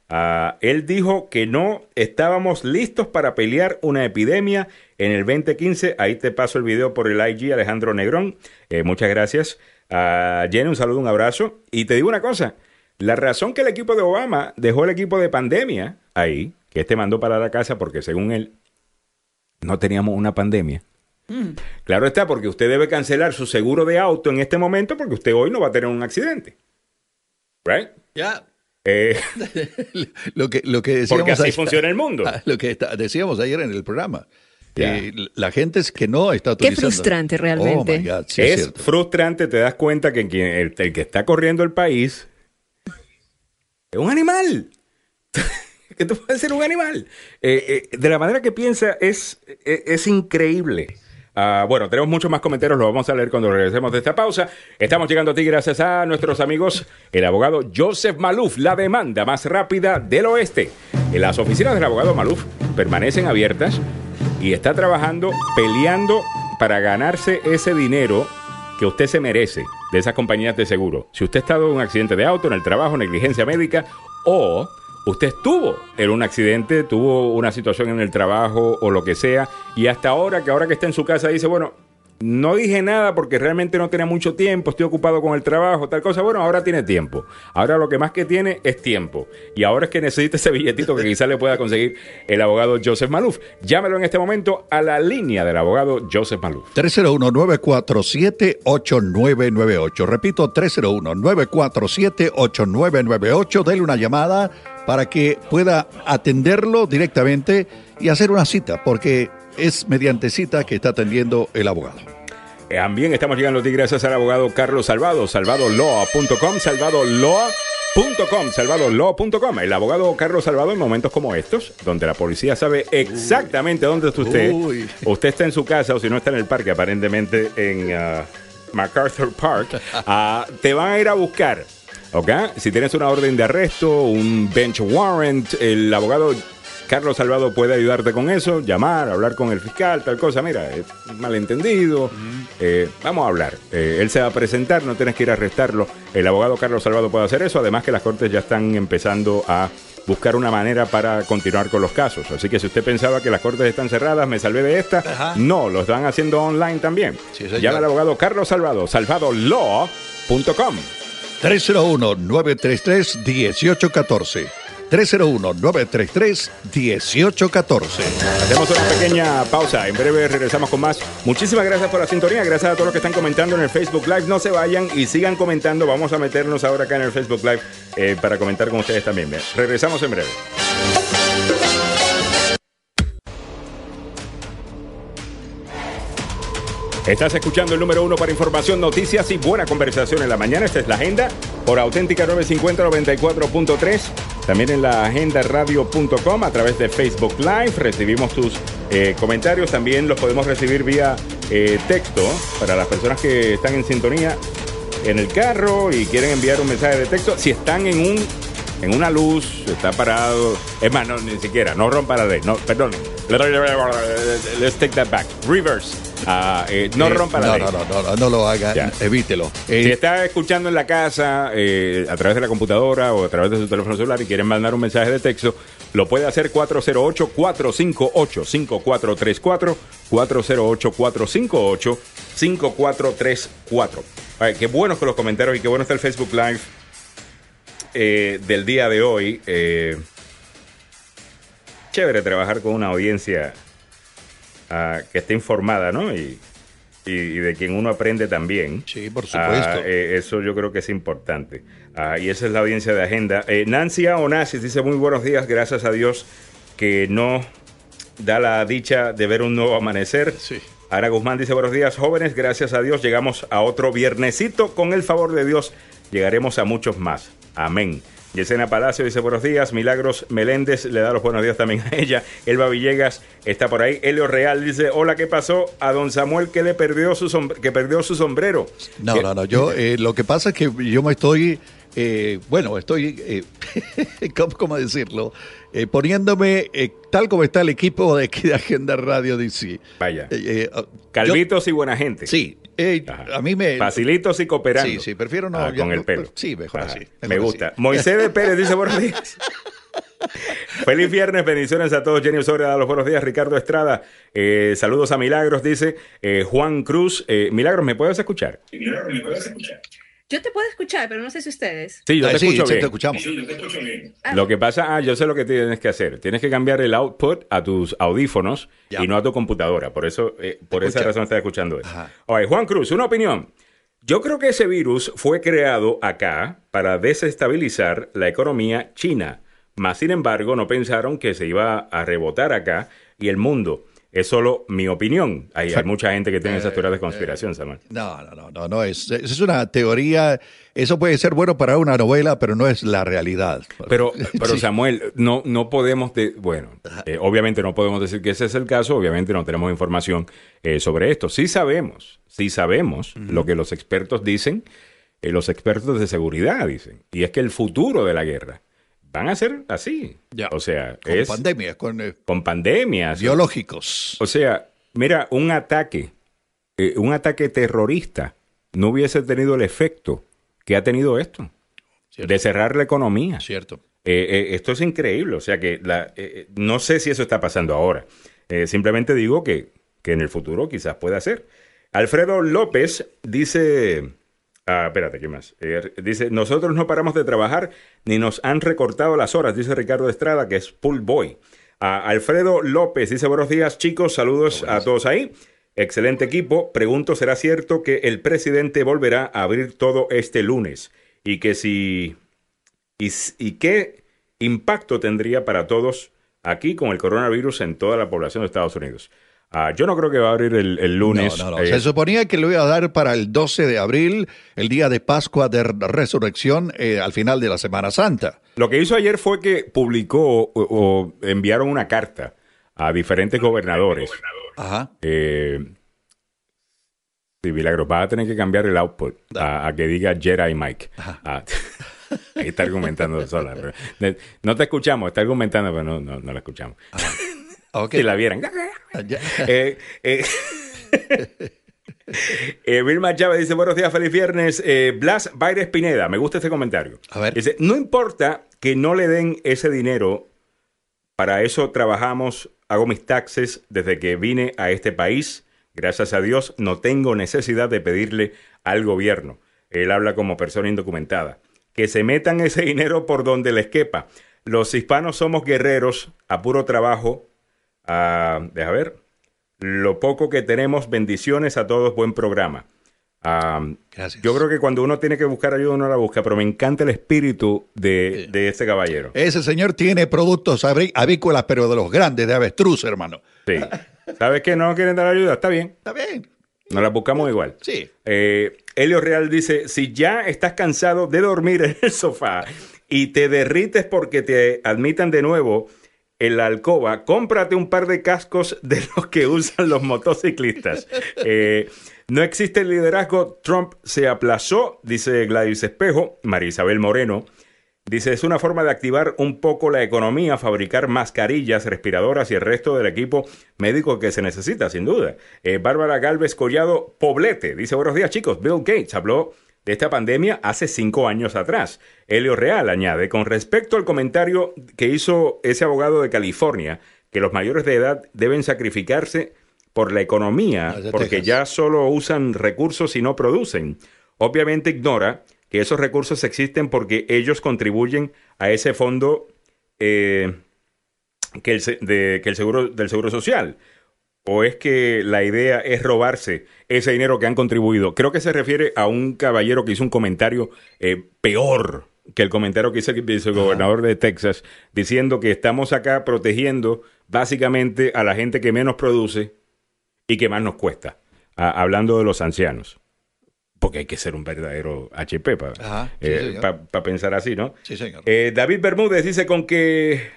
Ah, él dijo que no estábamos listos para pelear una epidemia en el 2015. Ahí te paso el video por el IG, Alejandro Negrón. Eh, muchas gracias. Uh, Jenny, un saludo, un abrazo. Y te digo una cosa, la razón que el equipo de Obama dejó el equipo de pandemia ahí, que este mandó para la casa porque según él no teníamos una pandemia. Mm. Claro está, porque usted debe cancelar su seguro de auto en este momento porque usted hoy no va a tener un accidente. Right? Ya. Eh, lo que, lo que decíamos porque así funciona el mundo. Lo que decíamos ayer en el programa. Eh, la gente es que no está utilizando. Qué frustrante realmente. Oh es, frustrante, te das cuenta que el, que está corriendo el país es un animal. que tú puedes ser un animal. Eh, de la manera que piensa es, es increíble. Ah, bueno, tenemos muchos más comentarios, los vamos a leer cuando regresemos de esta pausa. Estamos llegando a ti gracias a nuestros amigos, el abogado Joseph Maluf, la demanda más rápida del oeste. Las oficinas del abogado Maluf permanecen abiertas y está trabajando, peleando para ganarse ese dinero que usted se merece de esas compañías de seguro. Si usted ha estado en un accidente de auto, en el trabajo, negligencia médica o usted estuvo en un accidente, tuvo una situación en el trabajo o lo que sea, y hasta ahora, que ahora que está en su casa, dice, bueno, no dije nada porque realmente no tenía mucho tiempo, estoy ocupado con el trabajo, tal cosa. Bueno, ahora tiene tiempo. Ahora lo que más que tiene es tiempo. Y ahora es que necesita ese billetito que quizás le pueda conseguir el abogado Joseph Maluf. Llámelo en este momento a la línea del abogado Joseph Maluf. 301-947-8998. Repito, 301-947-8998. Dele una llamada para que pueda atenderlo directamente y hacer una cita, porque es mediante cita que está atendiendo el abogado. También estamos llegando a ti gracias al abogado Carlos Salvado, salvadolaw.com, salvadolaw.com, salvadolaw.com. El abogado Carlos Salvado en momentos como estos, donde la policía sabe exactamente dónde está usted. Uy. Usted está en su casa o si no está en el parque, aparentemente en uh, MacArthur Park, uh, te van a ir a buscar. ¿Ok? Si tienes una orden de arresto, un bench warrant, el abogado Carlos Salvado puede ayudarte con eso, llamar, hablar con el fiscal, tal cosa. Mira, es malentendido. Eh, vamos a hablar. Eh, él se va a presentar, no tienes que ir a arrestarlo. El abogado Carlos Salvado puede hacer eso. Además que las cortes ya están empezando a buscar una manera para continuar con los casos. Así que si usted pensaba que las cortes están cerradas, me salvé de esta. Ajá. No, lo están haciendo online también. Sí. Llama al abogado Carlos Salvado, salvadolaw.com. 301-933-1814. 301-933-1814. Hacemos una pequeña pausa. En breve regresamos con más. Muchísimas gracias por la sintonía. Gracias a todos los que están comentando en el Facebook Live. No se vayan y sigan comentando. Vamos a meternos ahora acá en el Facebook Live eh, para comentar con ustedes también. Regresamos en breve. Estás escuchando el número uno para información, noticias y buena conversación en la mañana. Esta es la agenda por Auténtica 950-94.3. También en la agenda radio.com a través de Facebook Live. Recibimos tus eh, comentarios. También los podemos recibir vía eh, texto para las personas que están en sintonía en el carro y quieren enviar un mensaje de texto. Si están en un en una luz, está parado. Es más, no, ni siquiera, no rompa la ley. No, perdón. Let's take that back. Reverse. Ah, eh, no Eh, rompa la no, ley. No, no, no, no, lo haga, Ya. evítelo. Si Eh, está escuchando en la casa, eh, a través de la computadora o a través de su teléfono celular y quieren mandar un mensaje de texto, lo puede hacer 408-458-5434, 408-458-5434. Ay, qué buenos con los comentarios y qué bueno está el Facebook Live eh, del día de hoy. Eh, chévere trabajar con una audiencia que esté informada, ¿no? Y, y- y de quien uno aprende también. Sí, por supuesto. Ah, eh, eso yo creo que es importante. Ah, y esa es la audiencia de agenda. Eh, Nancy Onassis dice muy buenos días, gracias a Dios que no da la dicha de ver un nuevo amanecer. Sí. Ana Guzmán dice buenos días jóvenes, gracias a Dios llegamos a otro viernesito. Con el favor de Dios llegaremos a muchos más. Amén. Yesenia Palacio dice buenos días. Milagros Meléndez le da los buenos días también a ella. Elba Villegas está por ahí. Helio Real dice hola, ¿qué pasó? A don Samuel que le perdió su, que perdió su sombrero. no, Que- no, no. Yo, eh, lo que pasa es que yo me estoy, eh, bueno, estoy, eh, ¿cómo, decirlo? Eh, poniéndome eh, tal como está el equipo de aquí de Agenda Radio DC. Vaya. Eh, eh, yo- Calvitos y buena gente. sí, eh, a mí me... Facilitos y cooperando. Sí, sí, prefiero no, Ah, con el pelo. sí, mejor Ajá, así, Me gusta. así. Moisés de Pérez dice buenos días. Feliz viernes, bendiciones a todos. Jenny Osorio da los buenos días. Ricardo Estrada, eh, saludos a Milagros, dice eh, Juan Cruz. Eh, Milagros, ¿me puedes escuchar? Yo te puedo escuchar, pero no sé si ustedes. Sí, yo Ah, te sí, escucho sí, bien. te escuchamos. Lo que pasa, ah, yo sé lo que tienes que hacer. Tienes que cambiar el output a tus audífonos Ya. y no a tu computadora. Por eso, eh, por esa Escucha. razón estás escuchando eso. Oye, Juan Cruz, una opinión. Yo creo que ese virus fue creado acá para desestabilizar la economía china. Más sin embargo, no pensaron que se iba a rebotar acá y el mundo. Es solo mi opinión. Hay, hay mucha gente que tiene esas teorías de conspiración, Samuel. No, no, no, no, no es, es una teoría, eso puede ser bueno para una novela, pero no es la realidad. Pero, pero Sí. Samuel, no, no podemos, de- bueno, eh, obviamente no podemos decir que ese es el caso, obviamente no tenemos información eh, sobre esto. Sí sabemos, sí sabemos lo que los expertos dicen, eh, los expertos de seguridad dicen, y es que el futuro de la guerra van a ser así. Ya. O sea, con es pandemias, con eh, con pandemias. biológicos. O sea, mira, un ataque, eh, un ataque terrorista no hubiese tenido el efecto que ha tenido esto, Cierto. de cerrar la economía. Cierto. Eh, eh, esto es increíble, o sea que la, no sé si eso está pasando ahora. Simplemente digo que, que en el futuro quizás pueda ser. Alfredo López dice, ah, espérate, ¿qué más? Eh, dice, nosotros no paramos de trabajar ni nos han recortado las horas, dice Ricardo Estrada, que es Pool Boy. Ah, Alfredo López dice, buenos días chicos, saludos a todos ahí. Excelente equipo. Pregunto, ¿será cierto que el presidente volverá a abrir todo este lunes? Y que si ¿Y, qué impacto tendría para todos aquí con el coronavirus en toda la población de Estados Unidos? Ah, yo no creo que va a abrir el, lunes. No, no, no. Se suponía que lo iba a dar para el 12 de abril, el día de Pascua de Resurrección, eh, al final de la Semana Santa. Lo que hizo ayer fue que publicó o, enviaron una carta a diferentes gobernadores. Ajá. Eh, sí, Milagros, va a tener que cambiar el output a, que diga Jedi Mike. Ah, ahí está argumentando sola. no te escuchamos, está argumentando, pero no, no, no la escuchamos. Si la vieran. Eh, eh, eh, Vilma Chávez dice, buenos días, feliz viernes. Eh, Blas Baires Pineda, me gusta este comentario. A ver. Dice, no importa que no le den ese dinero, para eso trabajamos, hago mis taxes desde que vine a este país. Gracias a Dios no tengo necesidad de pedirle al gobierno. Él habla como persona indocumentada. Que se metan ese dinero por donde les quepa. Los hispanos somos guerreros a puro trabajo, Uh, deja ver. Lo poco que tenemos, bendiciones a todos, buen programa. Gracias. Yo creo que cuando uno tiene que buscar ayuda, uno la busca, pero me encanta el espíritu de, de este caballero. Ese señor tiene productos avícolas, pero de los grandes, de avestruz, hermano. Sí. ¿Sabes qué? No quieren dar ayuda. Está bien. Está bien. Nos la buscamos igual. Sí. Eh, Helio Real dice: Si ya estás cansado de dormir en el sofá y te derrites porque te admitan de nuevo en la alcoba, cómprate un par de cascos de los que usan los motociclistas. Eh, no existe el liderazgo, Trump se aplazó, dice Gladys Espejo, María Isabel Moreno. Dice, es una forma de activar un poco la economía, fabricar mascarillas, respiradoras y el resto del equipo médico que se necesita, sin duda. Eh, Bárbara Galvez Collado Poblete, dice, buenos días chicos, Bill Gates habló de esta pandemia hace cinco años atrás. Helio Real añade, con respecto al comentario que hizo ese abogado de California, que los mayores de edad deben sacrificarse por la economía, porque ya solo usan recursos y no producen. Obviamente ignora que esos recursos existen porque ellos contribuyen a ese fondo eh, que, el, de, que el seguro del seguro social o es que la idea es robarse ese dinero que han contribuido. Creo que se refiere a un caballero que hizo un comentario eh, peor que el comentario que hizo el gobernador de Texas, diciendo que estamos acá protegiendo básicamente a la gente que menos produce y que más nos cuesta, hablando de los ancianos. Porque hay que ser un verdadero HP para eh, pensar así, ¿no? Sí, señor. Eh, David Bermúdez dice con que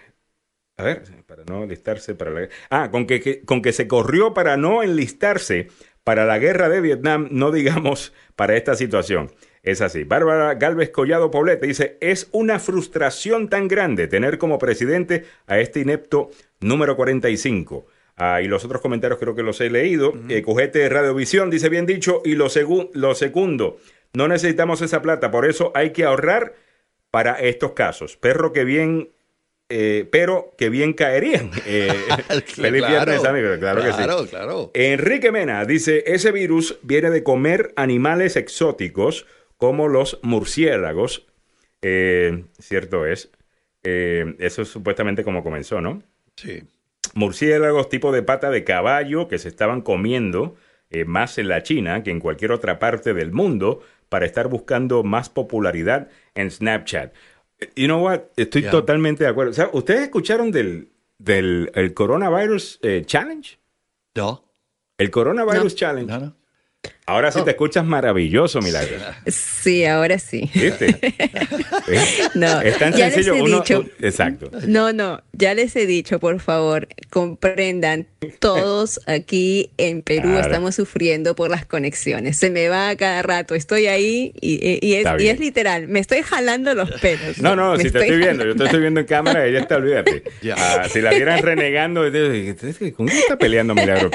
a ver, para no enlistarse para la Ah, con que, con que se corrió para no enlistarse para la guerra de Vietnam, no digamos para esta situación. Es así. Bárbara Galvez Collado Poblete dice, es una frustración tan grande tener como presidente a este inepto número 45. Ah, y los otros comentarios creo que los he leído. Uh Cojete Radiovisión dice bien dicho. Y lo, lo segundo, no necesitamos esa plata, por eso hay que ahorrar para estos casos. Perro que bien eh, pero que bien caerían. Eh, feliz viernes, amigo. Claro, que sí. Claro. Enrique Mena dice: Ese virus viene de comer animales exóticos como los murciélagos. Eh, cierto es. eso es supuestamente como comenzó, ¿no? Sí. Murciélagos tipo de pata de caballo que se estaban comiendo más en la China que en cualquier otra parte del mundo para estar buscando más popularidad en Snapchat. You know what? Estoy totalmente de acuerdo. O sea, ¿ustedes escucharon del, del el Coronavirus eh, Challenge? No. El Coronavirus Challenge. No, no. Ahora sí te oh. escuchas maravilloso, Milagro. Sí, ahora sí. ¿Viste? no, es tan ya sencillo. Les he dicho, exacto. No, no, ya les he dicho, por favor, comprendan, todos aquí en Perú estamos sufriendo por las conexiones. Se me va a cada rato, estoy ahí y, es, y es, literal, me estoy jalando los pelos. No, no, si te estoy viendo, yo te estoy viendo en cámara, ella está, olvídate. Ah, si la vieran renegando, ¿con qué está peleando Milagro?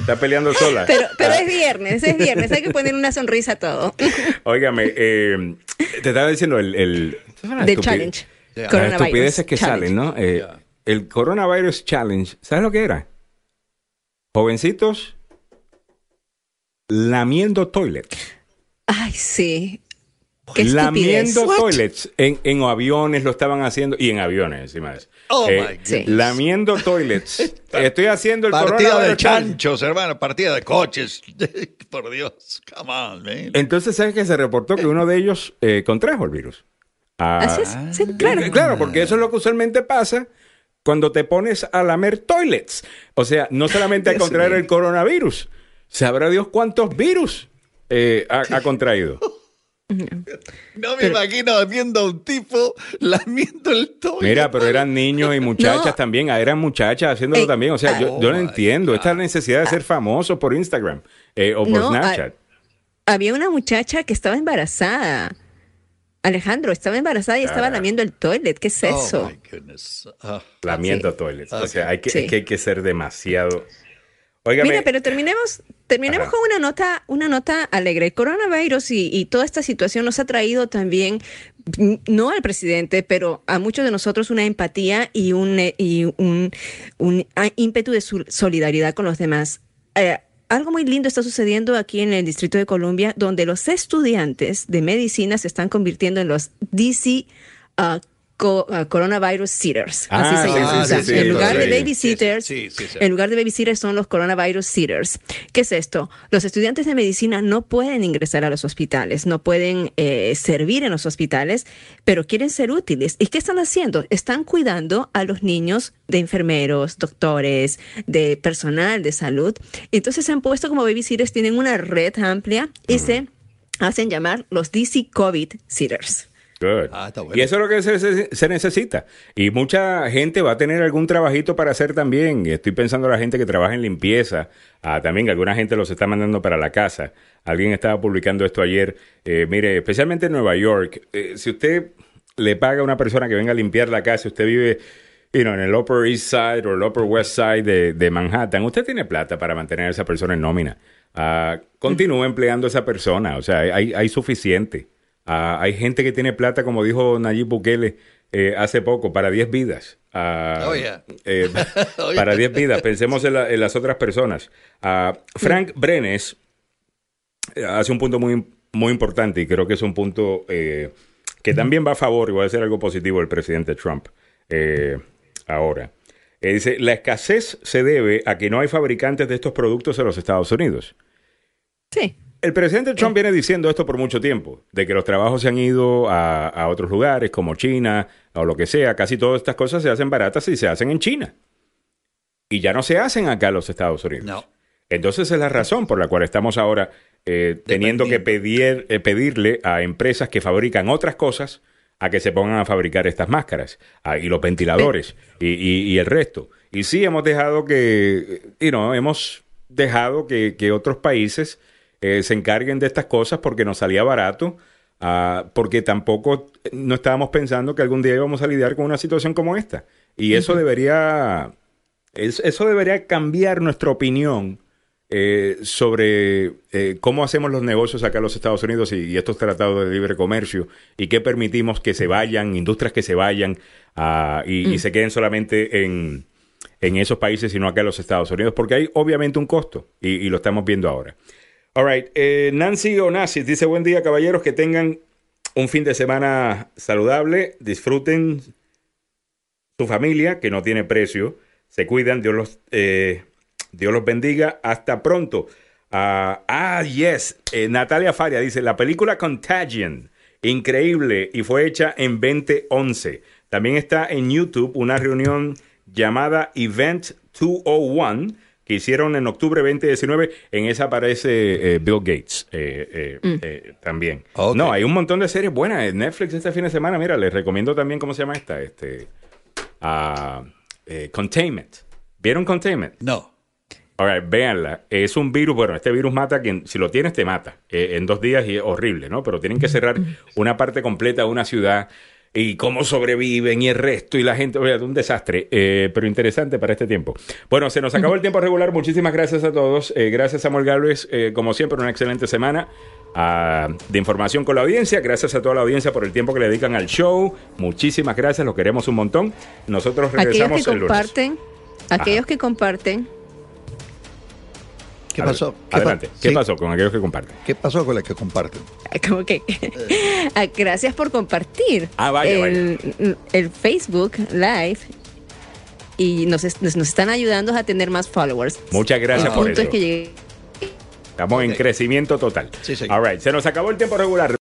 Está peleando sola. Pero, pero ah. es viernes, es viernes, hay que poner una sonrisa a todo. Óigame, eh, te estaba diciendo el... el The challenge. Las estupideces que salen, ¿no? Eh, el Coronavirus Challenge, ¿sabes lo que era? Jovencitos lamiendo toilet. Ay, sí. Lamiendo toilets en, en, aviones lo estaban haciendo y en aviones encima de eso. Oh eh, my Lamiendo toilets. Estoy haciendo el partida de chanchos, hermano, partida de coches. Por Dios, come on, man. Entonces, ¿sabes que se reportó que uno de ellos eh, contrajo el virus? Ah, ¿Así es? Sí, claro. Claro, porque eso es lo que usualmente pasa cuando te pones a lamer toilets. O sea, no solamente a contraer el coronavirus, sabrá Dios cuántos virus eh, ha, ha contraído. No me imagino viendo a un tipo lamiendo el toile. Mira, pero eran niños y muchachas No. también, ah, eran muchachas haciéndolo Eh, también. O sea, yo, oh yo no my entiendo esta necesidad de ser famoso por Instagram eh, o por No, Snapchat. Había una muchacha que estaba embarazada. Alejandro, estaba embarazada y estaba lamiendo el toilet. ¿Qué es Oh, eso? my goodness. Ah, Lamiendo toilets. O Ok. sea, hay que, Sí. es que hay que ser demasiado. Óigame, Mira, pero terminemos, terminemos Ajá. con una nota, una nota alegre. El coronavirus y, y toda esta situación nos ha traído también, no al presidente, pero a muchos de nosotros una empatía y un, eh, y un, un ah, ímpetu de solidaridad con los demás. Eh, algo muy lindo está sucediendo aquí en el Distrito de Columbia, donde los estudiantes de medicina se están convirtiendo en los DC ah, co- ah, Coronavirus Sitters. Ah, así se sí, llama. sí, O sea, sí, sí, en lugar de babysitters, Sí, sí, sí. en lugar de babysitters son los coronavirus sitters. ¿Qué es esto? Los estudiantes de medicina no pueden ingresar a los hospitales, no pueden eh, servir en los hospitales, pero quieren ser útiles. ¿Y qué están haciendo? Están cuidando a los niños de enfermeros, doctores, de personal de salud. Entonces se han puesto como babysitters, tienen una red amplia y se hacen llamar los DC COVID sitters. Good. Ah, está bueno. Y eso es lo que se, se- se necesita. Y mucha gente va a tener algún trabajito para hacer también. Estoy pensando en la gente que trabaja en limpieza. Ah, también alguna gente los está mandando para la casa. Alguien estaba publicando esto ayer. Eh, mire, especialmente en Nueva York. eh, si usted le paga a una persona que venga a limpiar la casa, usted vive you know, en el Upper East Side o el Upper West Side de, de Manhattan, usted tiene plata para mantener a esa persona en nómina. Ah, continúe empleando a esa persona. O sea, hay, hay suficiente. Ah, hay gente que tiene plata, como dijo Nayib Bukele eh, hace poco, para 10 vidas. Ah, Oh, yeah. eh, Oh, para yeah. 10 vidas. Pensemos en, la- en las otras personas. Ah, Frank Brenes eh, hace un punto muy, muy importante y creo que es un punto eh, que también va a favor y va a ser algo positivo del presidente Trump eh, ahora. Eh, dice, la escasez se debe a que no hay fabricantes de estos productos en los Estados Unidos. Sí. El presidente Trump viene diciendo esto por mucho tiempo, de que los trabajos se han ido a, a otros lugares como China o lo que sea. Casi todas estas cosas se hacen baratas y se hacen en China. Y ya no se hacen acá en los Estados Unidos. No. Entonces es la razón por la cual estamos ahora eh, teniendo que pedir, eh, pedirle a empresas que fabrican otras cosas a que se pongan a fabricar estas máscaras ah, y los ventiladores y, y- y el resto. Y sí hemos dejado que, you know, hemos dejado que, que otros países eh, se encarguen de estas cosas porque nos salía barato, ah, porque tampoco no estábamos pensando que algún día íbamos a lidiar con una situación como esta. Y eso debería, es- eso debería cambiar nuestra opinión eh, sobre eh, cómo hacemos los negocios acá en los Estados Unidos y, y estos tratados de libre comercio y qué permitimos que se vayan, industrias que se vayan ah, y, y se queden solamente en, en esos países y no acá en los Estados Unidos, porque hay obviamente un costo y, y lo estamos viendo ahora. All right, eh, Nancy Onassis dice, buen día caballeros, que tengan un fin de semana saludable, disfruten su familia, que no tiene precio, se cuidan, Dios los, eh, Dios los bendiga, hasta pronto. Ah, ah, yes, Eh, Natalia Faria dice, la película Contagion, increíble, y fue hecha en 2011. También está en YouTube una reunión llamada Event 201, que hicieron en octubre 2019. En esa aparece eh, Bill Gates eh, eh, eh, también. No, hay un montón de series buenas. En Netflix este fin de semana, mira, les recomiendo también, ¿cómo se llama esta? Este, ah, eh, Containment. ¿Vieron Containment? No. All right, véanla. Es un virus, bueno, este virus mata a quien, si lo tienes, te mata eh, en dos días y es horrible, ¿no? Pero tienen que cerrar una parte completa de una ciudad y cómo sobreviven y el resto y la gente, oye, un desastre, eh, pero interesante para este tiempo. Bueno, se nos acabó el tiempo regular. Muchísimas gracias a todos. Eh, gracias, Samuel Galvez. Eh, como siempre, una excelente semana ah, de información con la audiencia. Gracias a toda la audiencia por el tiempo que le dedican al show. Muchísimas gracias, los queremos un montón. Nosotros Aquellos regresamos que el lunes. comparten, aquellos que comparten, ¿Qué pasó? ¿Qué Adelante. pa- ¿Qué sí, pasó con aquellos que comparten? ¿Qué pasó con la que comparten? como que Ah, gracias por compartir Ah, vaya, el, el Facebook Live y nos, es- nos, nos están ayudando a tener más followers. Muchas gracias el por punto eso. es que llegue- Estamos en crecimiento total. Sí, señor. All right. Se nos acabó el tiempo regular.